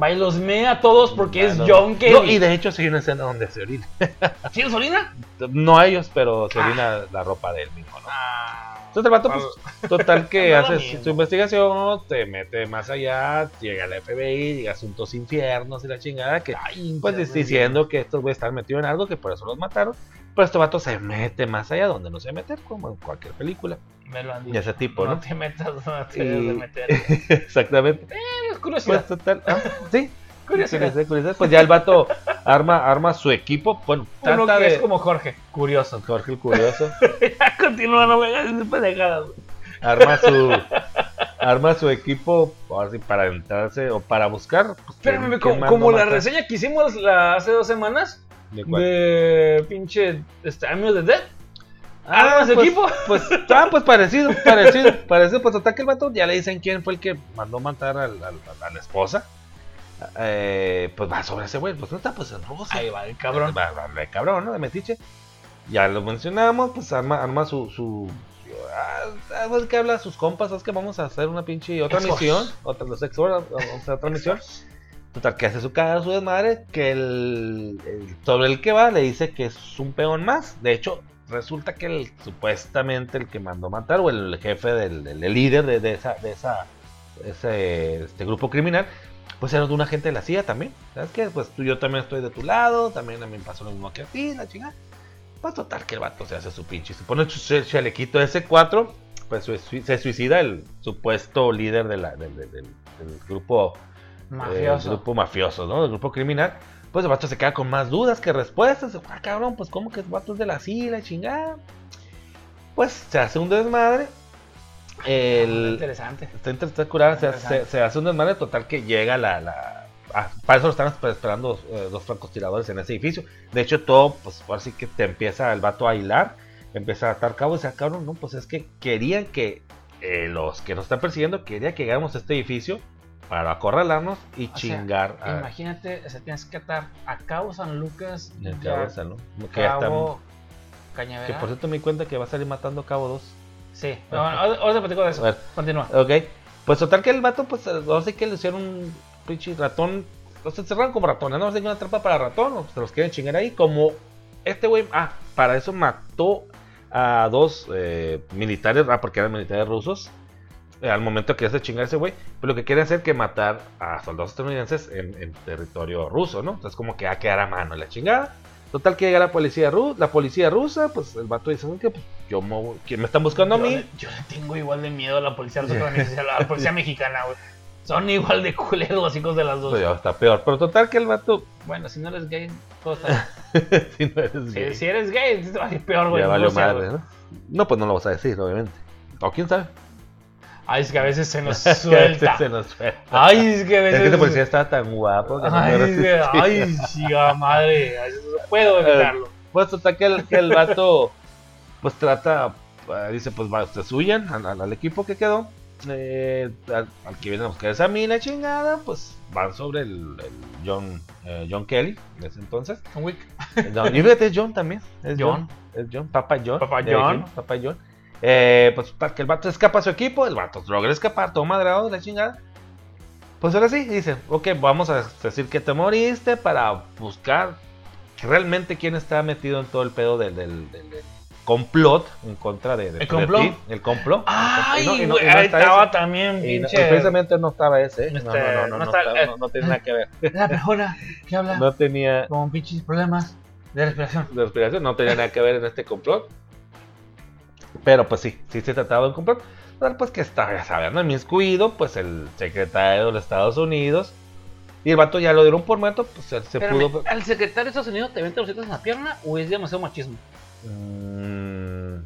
Va y los mea a todos porque es John Kelly. no, y de hecho sí hay una escena donde se orina. *laughs* ¿Tienes orina? No a ellos, pero se orina la ropa de él mismo, ¿no? Ah. Entonces el vato, pues, total que *laughs* hace su, investigación, te mete más allá, llega al FBI, llega a Asuntos Infiernos y la chingada, que Ay, pues diciendo que estos güeyes están metidos en algo, que por eso los mataron. Pero este vato se mete más allá donde no se mete, como en cualquier película. Me lo han dicho. De ese tipo, no ¿no? te metas, no te Y- de meter. *laughs* Exactamente. Es curiosidad. Pues total. ah, sí. curiosidad. Pues ya el vato arma, arma su equipo. Bueno, Uno trata que de. es como Jorge. Curioso. Jorge el Curioso. *laughs* Ya continúa, no me hagas pendejadas. Arma su. Arma su equipo. Ahora sí, para entrarse o para buscar. pues, Espérame, como, como la reseña que hicimos la, hace dos semanas ¿De cuál? de pinche este, Amigos de Dead. Ah, ¿Armas de pues, equipo? Pues, ah, pues parecido, parecido, parecido. Pues total que el vato ya le dicen quién fue el que mandó matar al- al- a la esposa. Eh, pues va sobre ese güey, pues no está pues en Rusia. Ahí va el cabrón. Va, va, va, cabrón, ¿no? De metiche. Ya lo mencionamos, pues arma, arma su. su ah, pues que habla a sus compas, es que vamos a hacer una pinche otra misión, otra los Exforce, vamos a hacer otra misión. Total, que hace su cara, su desmadre, que el, sobre el que va le dice que es un peón más. De hecho, resulta que el, supuestamente el que mandó matar, o el jefe del, el líder de, de esa, de esa ese, este grupo criminal, pues era de un agente de la CIA también. ¿Sabes qué? Pues tú, yo también estoy de tu lado, también a mí me pasó lo mismo que a ti, la chingada. Pues total que el vato se hace su pinche. Se pone su ch- chalequito S4, pues su- se suicida el supuesto líder del- del grupo el Mafioso. grupo mafioso, ¿no? El grupo criminal. Pues el vato se queda con más dudas que respuestas. Ah, cabrón, pues ¿cómo que el vato es de la CIA, la chingada? Pues se hace un desmadre. El, Interesante. está se, se- se hace un desmadre total que llega la... la ah, para eso lo están esper- esperando eh, dos francotiradores en ese edificio. De hecho, todo, pues ahora sí que te empieza el vato a hilar, empieza a atar cabos y "Ah, cabrón, no, pues es que querían que eh, los que nos están persiguiendo, querían que llegáramos a este edificio para acorralarnos y O sea, chingar a, Imagínate, o sea, tienes que atar a Cabo San Lucas en ¿no? Ya Cabo Cañaveral. que por cierto me di cuenta que va a salir matando a Cabo 2. Sí, no, ahora ahora te platico de eso. A ver. Continúa. Ok. Pues total que el vato, pues ahora sí que le hicieron un pinche ratón. Los encerraron como ratones, ¿no? Que una trampa para ratón, o se los quieren chingar ahí. Como este güey, ah, para eso mató a dos eh, militares, ah, porque eran militares rusos. Eh, al momento que hace chingar ese güey, pero lo que quiere hacer es que matar a soldados estadounidenses en, en territorio ruso, ¿no? Entonces, como que va a quedar a mano la chingada. Total que llega la policía, ru la policía rusa, pues el vato dice, ¿sabes qué? Pues yo me, que me están buscando a mí. le- Yo le tengo igual de miedo a la policía rusa que a la, policía mexicana, güey. Son igual de culeros los hijos de las dos. Pues ya está peor. Pero total que el vato, Bueno, si no eres gay, todo está *laughs* si no eres gay, si eres gay, te va a ir peor, güey. ya Rusia, madre. ¿no? No, pues no lo vas a decir, obviamente. O quién sabe. Ay, es que a veces se nos *laughs* suelta. se nos suelta. Ay, es que a Es veces. que este policía estaba tan guapo que no Ay, es que- ay, sí, a madre. No puedo *laughs* evitarlo. Pues total que el, que el vato pues trata, eh, dice pues va, ustedes huyan al, equipo que quedó. eh, al, al que viene a buscar esa mina chingada, pues van sobre el, el John, eh, John Kelly en ese entonces. John Wick. No, y fíjate, es John también. Es John. Es John, Papa John. Papa John. Papa John. Eh, pues para que el vato escapa a su equipo, el vato logra escapar, todo madrado de la chingada. Pues ahora sí, dice, ok, vamos a decir que te moriste para buscar realmente quién está metido en todo el pedo del, del- del- del complot en contra de, de- ¿El de complot? ti. El complot. Ay, Y no- no- güey, no estaba ese. también, pinche. precisamente no estaba ese, ¿eh? no, Este, no, no, no, no estaba- no- no tiene nada que ver. *laughs* La persona que habla No tenía, con pinches problemas de respiración. de respiración, no tenía nada que ver en este complot. Pero pues sí, sí se trataba de un complot. Pero pues que estaba, ya sabes, ¿no? Inmiscuido, pues el secretario de los Estados Unidos. Y el vato ya lo dieron por muerto, pues se, se Espérame, pudo. ¿Al secretario de Estados Unidos te vente los en la pierna o es demasiado machismo? Mm,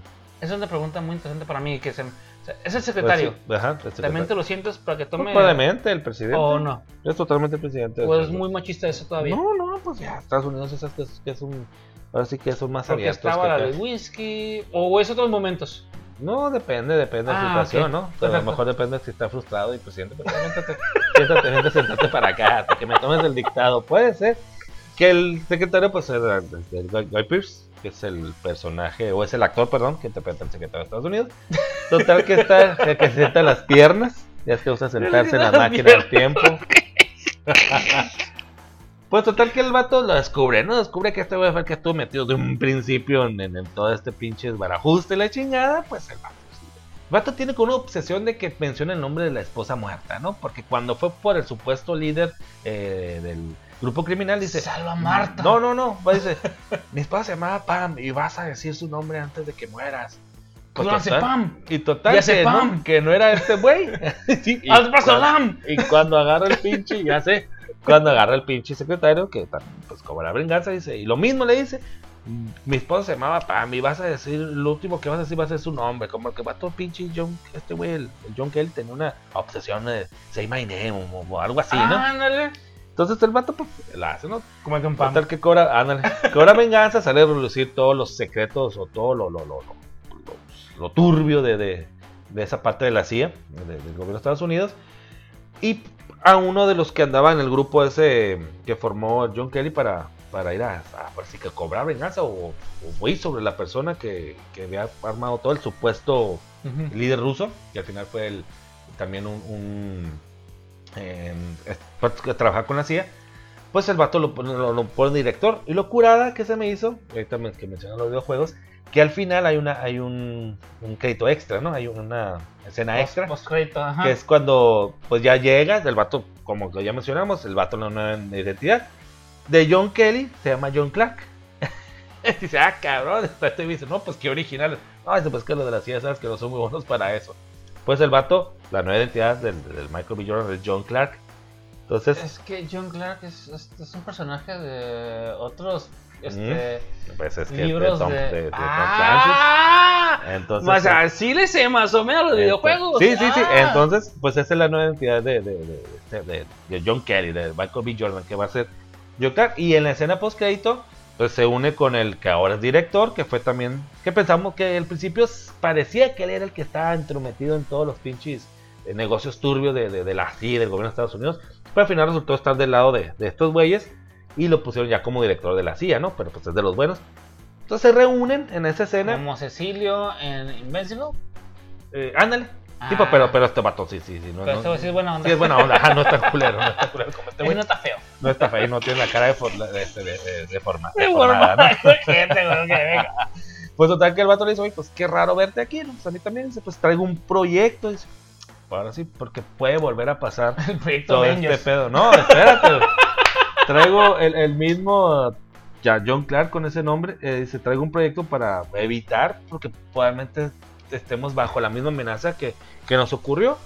Esa es una pregunta muy interesante para mí. Que se, o sea, es el pues secretario. sí, ajá, el ¿También secretario. te lo sientes para que tome.? Probablemente el presidente. ¿O no? Es totalmente el presidente. ¿O es muy machista eso todavía? No, no, pues ya, Estados Unidos es, que es un. Ahora sí que son más Porque abiertos. estaba que la de whisky. ¿O es otros momentos? No, depende, depende de la Ah, situación, ok. ¿no? Pero a lo Perfecto. mejor depende si está frustrado y presidente. Pero siéntate, siéntate, vente, sentate para acá, hasta que me tomes el dictado. Puede ser que el secretario, pues, era el, el Guy, Guy Pearce, que es el personaje, o es el actor, perdón, que interpreta al secretario de Estados Unidos. Total, que está, el que se sienta las piernas, ya es que usa sentarse en la Las máquina del tiempo. *laughs* Pues total que el vato lo descubre, ¿no? Descubre que este güey fue el que estuvo metido de un principio en, en- en todo este pinche barajuste la chingada, pues el vato. sí. El vato tiene con una obsesión de que menciona el nombre de la esposa muerta, ¿no? Porque cuando fue por el supuesto líder eh, del grupo criminal, dice... Salva a Marta. No, no, no, va, dice, mi esposa se llamaba Pam y vas a decir su nombre antes de que mueras. Pues lo hace total- Pam. Y total hace que, Pam. no, que no era este güey. Sí, *laughs* *laughs* y y cuando agarra el pinche, ya sé, cuando agarra el pinche secretario, que pues cobra venganza, dice, y lo mismo le dice, mi esposa se llamaba Pam, y vas a decir, lo último que vas a decir va a ser su nombre, como el que va todo pinche John, este güey, el, el John Kelly tenía una obsesión de say my name o, o algo así, ¿no? Ándale. Entonces el vato pues la hace, ¿no? Como un Pam. Total que cobra, ándale, cobra venganza, sale a relucir todos los secretos o todo lo, lo, lo, lo, lo- lo turbio de, de, de esa parte de la CIA, de- del gobierno de Estados Unidos. Y a uno de los que andaba en el grupo ese que formó John Kelly para, para ir a, a que cobrar venganza o, o sobre la persona que, que había armado todo el supuesto líder ruso, que al final fue el, también un, un eh, es- pues, que trabaja con la CIA, pues el vato lo, pone- lo, lo pone director. Y lo curada que se me hizo, ahorita que mencionan los videojuegos, que al final hay una hay un, un crédito extra, ¿no? Hay una escena extra. Post crédito, ajá. Que es cuando pues ya llega, el vato, como ya mencionamos, el vato no una nueva identidad. De John Kelly, se llama John Clark. *laughs* dice, ah, cabrón. *laughs* Este dice, no, pues qué original. No, dice, pues que lo de la CIA, sabes que no son muy buenos para eso. Pues el vato, la nueva identidad del, del Michael B. Jordan es John Clark. Entonces, Es que John Clark es, es, es un personaje de otros este, pues es que libros de Tom, de... de- de Tom ¡Ah! Clancy. Entonces, o sea, sí le sé más o menos los Entonces- videojuegos. Sí, sí, sí. Ah. Entonces, pues esa es la nueva identidad de, de, John Kelly, de Michael B. Jordan, que va a ser John Clark. Y en la escena post crédito, pues se une con el que ahora es director, que fue también, que pensamos que al principio parecía que él era el que estaba entrometido en todos los pinches eh, negocios turbios de, de, de la CIA, del gobierno de Estados Unidos. Pero al final resultó estar del lado de, de estos güeyes y lo pusieron ya como director de la CIA, ¿no? Pero pues es de los buenos. Entonces se reúnen en esa escena. Como Cecilio en Invincible. Eh, ándale. Ah. Tipo, pero, pero este vato, sí, sí, sí. No, Pero no- este sí es buena onda. Sí, es buena onda, ajá, no está culero, no está culero como este güey. no está feo. No está feo, no tiene la cara de, for- de, de, de- de forma- De deformada, forma- ¿no? *laughs* Gente, venga. Pues total que el vato le dice, oye, pues qué raro verte aquí, ¿no? Pues a mí también, dice, pues traigo un proyecto, dice, ahora sí, porque puede volver a pasar *laughs* El proyecto todo Avengers. este pedo. No, espérate. Traigo el, el mismo, ya John Clark con ese nombre, eh, dice, traigo un proyecto para evitar, porque probablemente estemos bajo la misma amenaza que, que nos ocurrió.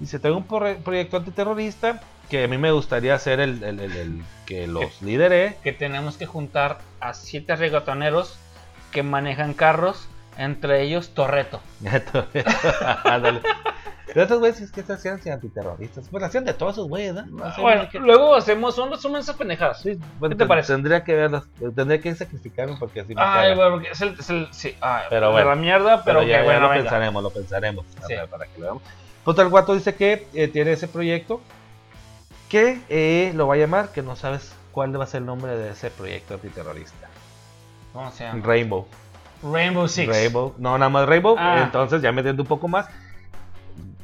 Dice, tengo un proyecto antiterrorista que a mí me gustaría ser el, el- el- el que los lidere. Que tenemos que juntar a siete reggaetoneros que manejan carros, entre ellos Torreto. *laughs* *laughs* Ándale. Pero esos güeyes es que se hacían antiterroristas. Pues hacían de todos esos güeyes, ¿no? No sé, bueno, luego hacemos un resumen de esas pendejadas. Sí, bueno, ¿Qué te parece? Tendría que verlas, tendría que sacrificarme porque así me Ay, bueno, porque es el, es el- sí, ay, Pero bueno. la mierda, pero, Pero ya, bueno, lo venga. pensaremos, lo pensaremos. a Sí. ver, para que lo veamos. Total Guato dice que eh, tiene ese proyecto que eh, lo va a llamar, que no sabes cuál va a ser el nombre de ese proyecto antiterrorista. ¿Cómo se llama? Rainbow. Rainbow Six. Rainbow. No, nada más Rainbow. Ah. Entonces, ya metiendo un poco más.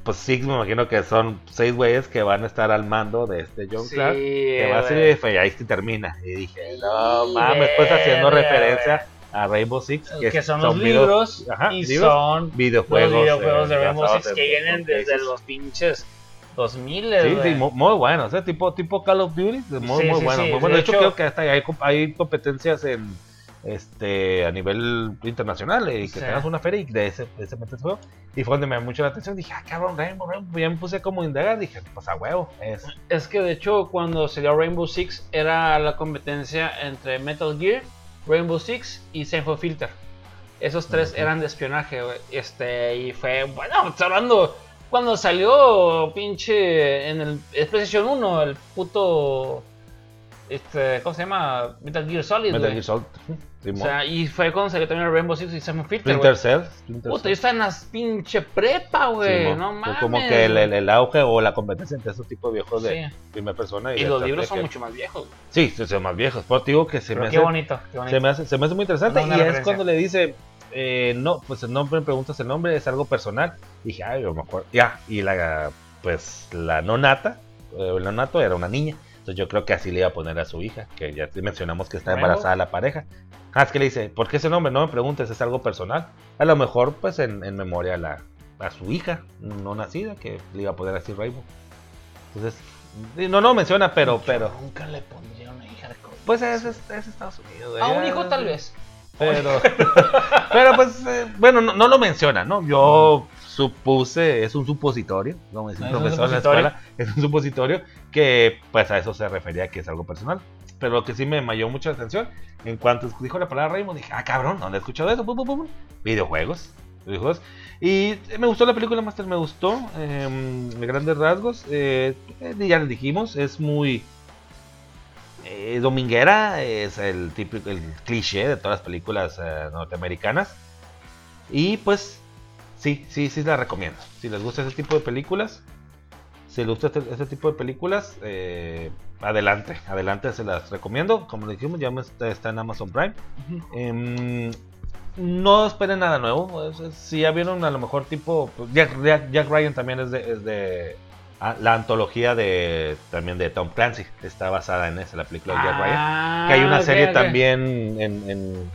Pues Six me imagino que son seis güeyes que van a estar al mando de este John Sí, Clark. Que va a ser, y ahí sí termina. Y dije, no mames, pues haciendo verga, referencia a Rainbow Six. Que, son los video- libros Ajá, y libros, son videojuegos. los videojuegos eh, de Rainbow Six que vienen en desde los pinches 2000. Sí, sí, mu- muy buenos, ¿eh? tipo, tipo Call of Duty, muy, Sí, muy sí, bueno. muy bueno. de De hecho, hecho- creo que hasta hay, hay competencias en este a nivel internacional y que Sí. tengas una feria y de ese, de ese juego. Y fue donde me llamó mucho la atención. Dije, ah, cabrón, Rainbow, Rainbow. Ya me puse como a indagar. Dije, pues a huevo, es. Es que de hecho cuando salió Rainbow Six era la competencia entre Metal Gear, Rainbow Six y Zenfo Filter. Esos tres eran de espionaje. Este, y fue, bueno, estoy hablando, cuando salió pinche en el PlayStation 1, el puto, este, ¿cómo se llama? Metal Gear Solid, Metal. Gear Solid. O sea, y fue cuando salió también Rainbow Six y Zenfo Filter, Splinter. Cell. Puta, yo estaba en la pinche prepa, güey. No mames. como que el, el, el auge o la competencia entre esos tipos de viejos de Sí. primera persona. Y los libros son que- mucho más viejos. Sí, sí, son más viejos. Te digo que se Pero me qué hace bonito, qué bonito. Se me hace, se me hace muy interesante. Y es referencia. cuando le dice, eh, no, pues el nombre, me preguntas el nombre, es algo personal. Dije, ay, yo me acuerdo. Ya, y la, pues la nonata, eh, el nonato era una niña. Entonces yo creo que así le iba a poner a su hija, que ya mencionamos que está embarazada la pareja. Ah, es que le dice, ¿por qué ese nombre? No me preguntes, es algo personal. A lo mejor, pues en, en memoria a, la, a su hija, no nacida, que le iba a poner así Rainbow. Entonces, no, no menciona, pero, pero. Nunca le pondría una hija de. Pues es, es, es Estados Unidos. A un hijo tal vez. pero, *laughs* pero pues, eh, bueno, no, no lo menciona, ¿no? Yo supuse, es un supositorio, como un un profesor en la supositorio. escuela, *laughs* es un supositorio que pues a eso se refería que es algo personal. Pero lo que sí me llamó mucho la atención, en cuanto dijo la palabra Raymond, dije, ah, cabrón, ¿dónde he escuchado eso? Pum, pum, pum, pum. Videojuegos. Videojuegos. Y me gustó la película, Master, me gustó. eh, de grandes rasgos. eh, eh, ya les dijimos, es muy eh, dominguera, es el típico, el cliché de todas las películas eh, norteamericanas. Y pues, sí, sí, sí la recomiendo. Si les gusta ese tipo de películas, si les gusta este, este tipo de películas, eh, adelante, adelante se las recomiendo. Como les dijimos, ya está, está en Amazon Prime. Em, no esperen nada nuevo. si ya vieron a lo mejor tipo... pues, Jack, Jack- Jack Ryan también es de... es de- ah, la antología de también de Tom Clancy está basada en esa, la película de Jack Ryan. Ah, Que hay una ok, serie también en, en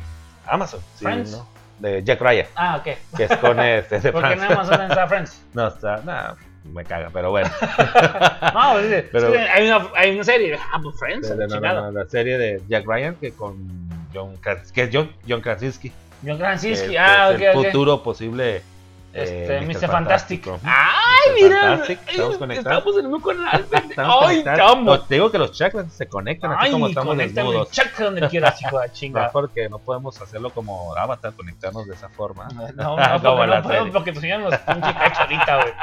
Amazon. sí. ¿no? De Jack Ryan, Ah, ok. que es con este de *laughs* Porque nada más son en Friends. *laughs* No, está... nah, me caga, pero bueno. *laughs* No, es Pero- que hay, una, hay una serie. Ah, pues Friends. No, no, no, chingado. no, la serie de Jack Ryan que con John que es John, John Krasinski. John Krasinski. Ah, ok, el futuro posible Este, eh, Mr. Fantastic. Ay, Mr. mira. Fantastic, estamos conectados. Estamos en un canal. *laughs* Ay, estamos. No, te digo que los chakras se conectan así Ay, como estamos desnudos. Checa donde quieras, *laughs* hijo de No, chinga. porque no podemos hacerlo como Avatar, conectarnos de esa forma. No, no, *laughs* Como porque no podemos, porque tu señor nos pinche cacho ahorita, güey.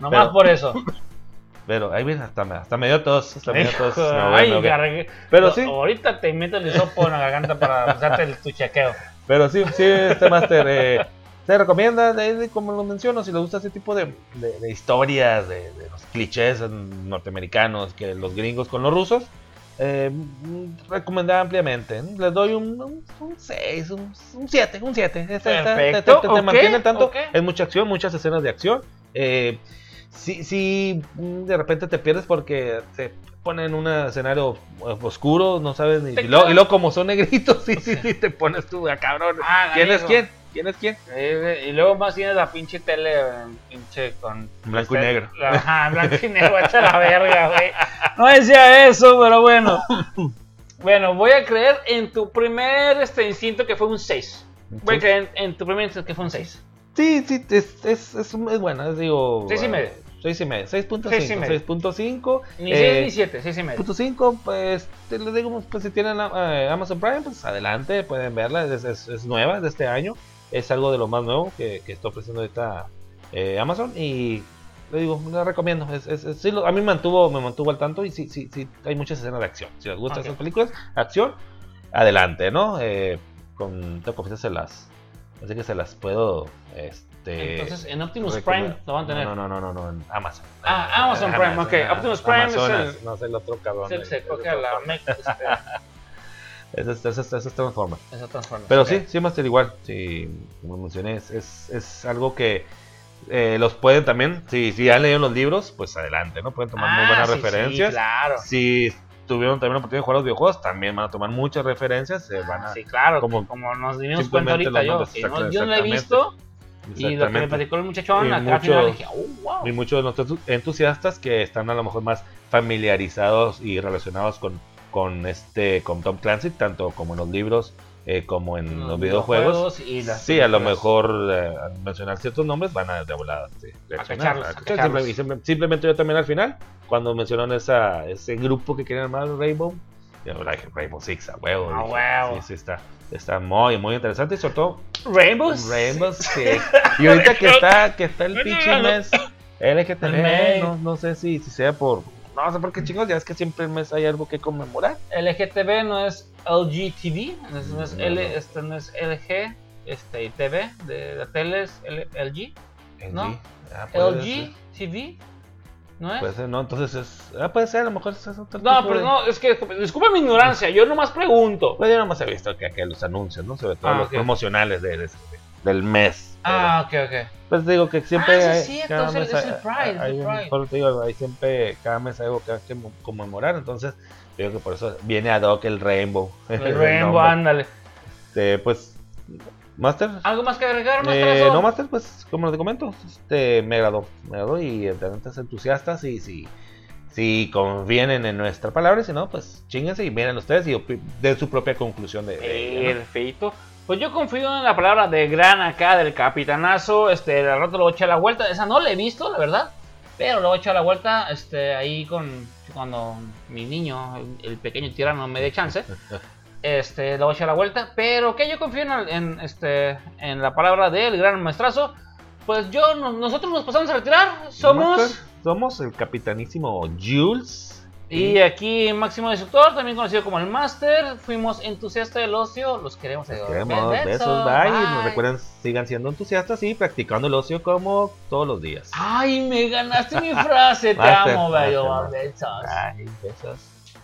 Nomás Pero- por eso. Pero ahí viene, hasta hasta me dio tos. Hasta me dio tos. Hijo, No, ay, bueno, Pero No, sí. Ahorita te meto el hisopo en la garganta para el- tu chequeo. Pero sí, sí, este máster eh, se recomienda, de, como lo menciono, si le gusta ese tipo de, de- de historias, de, los clichés norteamericanos, que los gringos con los rusos, eh, mm, recomendada ampliamente. ¿no? Les doy un 6, un 7, un 7. Perfecto, Te, te- te ok, mantienen tanto, ok. es mucha acción, muchas escenas de acción. Eh, si, si mm, de repente te pierdes porque te ponen en un escenario eh, oscuro, no sabes ni. Te Y luego, quedas- y luego como son negritos, *laughs* sí, sí, *laughs* sí, te pones tú a cabrón. Ah, ¿Quién es quién? ¿Quién es quién? Eh, y luego más tienes la pinche tele, eh, pinche con. Blanco y este, negro. la- Ajá, blanco y negro, vete a la verga, güey. No decía eso, pero bueno. *laughs* Bueno, voy a creer en tu primer este, instinto que fue un 6. Voy a creer en, en tu primer instinto que fue un 6. Sí, sí, es, es, es, es buena, es, digo. Seis y eh, medio. 6 y medio, 6.5, Seis y medio. 6.5. Ni eh, 6 ni 7, 6 y medio. Punto 5, pues te les digo, pues si tienen eh, Amazon Prime, pues adelante, pueden verla, es, es- es nueva, es de este año, es algo de lo más nuevo que, que está ofreciendo ahorita eh, Amazon y le digo, la recomiendo, es, es- es- sí, a mí me mantuvo, me mantuvo al tanto y sí, sí, sí, hay muchas escenas de acción, si les gustan esas películas, acción, adelante, ¿no? Eh, con esta confianza se las, así que se las puedo, este... Entonces, en Optimus. Prime lo van a tener. No, no, no, no, no, en Amazon. Ah, Amazon Prime, ok. Optimus Prime es Amazonas, el- No sé el otro cabrón. Es se el coge a la *laughs* cabrón. mech, este, Ese es, ese es- ese es Transformers. esa Transformers. Pero ok. sí, sí, Master igual. Sí, como mencioné, es, es, es algo que eh, los pueden también, si, si han leído los libros, pues adelante, ¿no? Pueden tomar muy Ah, buenas sí, sí, referencias. claro. Si tuvieron también la oportunidad de jugar los videojuegos, también van a tomar muchas referencias. Se van a, Sí, claro. como- Como, nos dimos cuenta ahorita yo. no- yo no la he visto. Y lo que me platicó el muchachón, Y acá al final dije, oh, wow. y muchos de nuestros entusiastas que están a lo mejor más familiarizados y relacionados con, con este con Tom Clancy, tanto como en los libros eh, como en los, videojuegos. y las Sí, a lo películas. mejor eh, al mencionar ciertos nombres van a de volada. sí. Simple- simple- simplemente yo también al final, cuando mencionaron esa, ese grupo que querían armar Rainbow, yo dije Rainbow Six a huevo. A huevo. Sí, sí, está, está muy, muy interesante y sobre todo Rainbow Rainbow Six. *laughs* Y ahorita que está, que está el pinche mes LGTB, mes. no, no sé si, si sea por. No sé por qué chingos, ya es que siempre el mes hay algo que conmemorar. LGTB no es LGTV, no es, no es L, este no es LG, este y TV de la tele es L- LG, LG. ¿No? Ah, puede LG ser, TV, ¿no es? Puede ser, no, entonces es. Ah, puede ser, a lo mejor es otro no, tipo pero de- no, es que disculpa mi ignorancia, yo nomás pregunto. Pues yo nomás he visto que, que los anuncios, ¿no? Sobre todo Ah, los promocionales de, de- del mes. Ah, ok, ok. Pues digo que siempre. Ah, sí cierto, cada es el- mes es el Pride, hay el Pride. por te digo, hay siempre, cada mes hay algo que hay que conmemorar. Entonces, digo que por eso viene ad hoc el Rainbow. *laughs* El el Rainbow, ándale. Este, pues, Master. ¿Algo más que agregar, más Eh, no, Master, pues, como te comento, este, me agradó. Me agradó y realmente entusiastas. Y si, si convienen en nuestra palabra, si no, pues, chinguense y miren ustedes y den su propia conclusión de, de ella, ¿no? Pues yo confío en la palabra de gran acá del capitanazo. Este, al rato lo voy a echar la vuelta. Esa no la he visto, la verdad. Pero lo voy a echar la vuelta este, ahí con cuando mi niño, el, pequeño tirano, me dé chance. *laughs* Este, lo voy a echar la vuelta. Pero que yo confío en, este, en la palabra del gran maestrazo. Pues yo, no- nosotros nos pasamos a retirar. Somos. Somos el capitanísimo Jules. Y aquí Máximo Destructor, también conocido como el Master. Fuimos entusiastas del ocio. Los queremos. Los queremos, besos, bye. Y nos recuerden, sigan siendo entusiastas y practicando el ocio como todos los días. Ay, me ganaste mi frase. Te *laughs* Master, amo, bello. Besos. Bye, besos.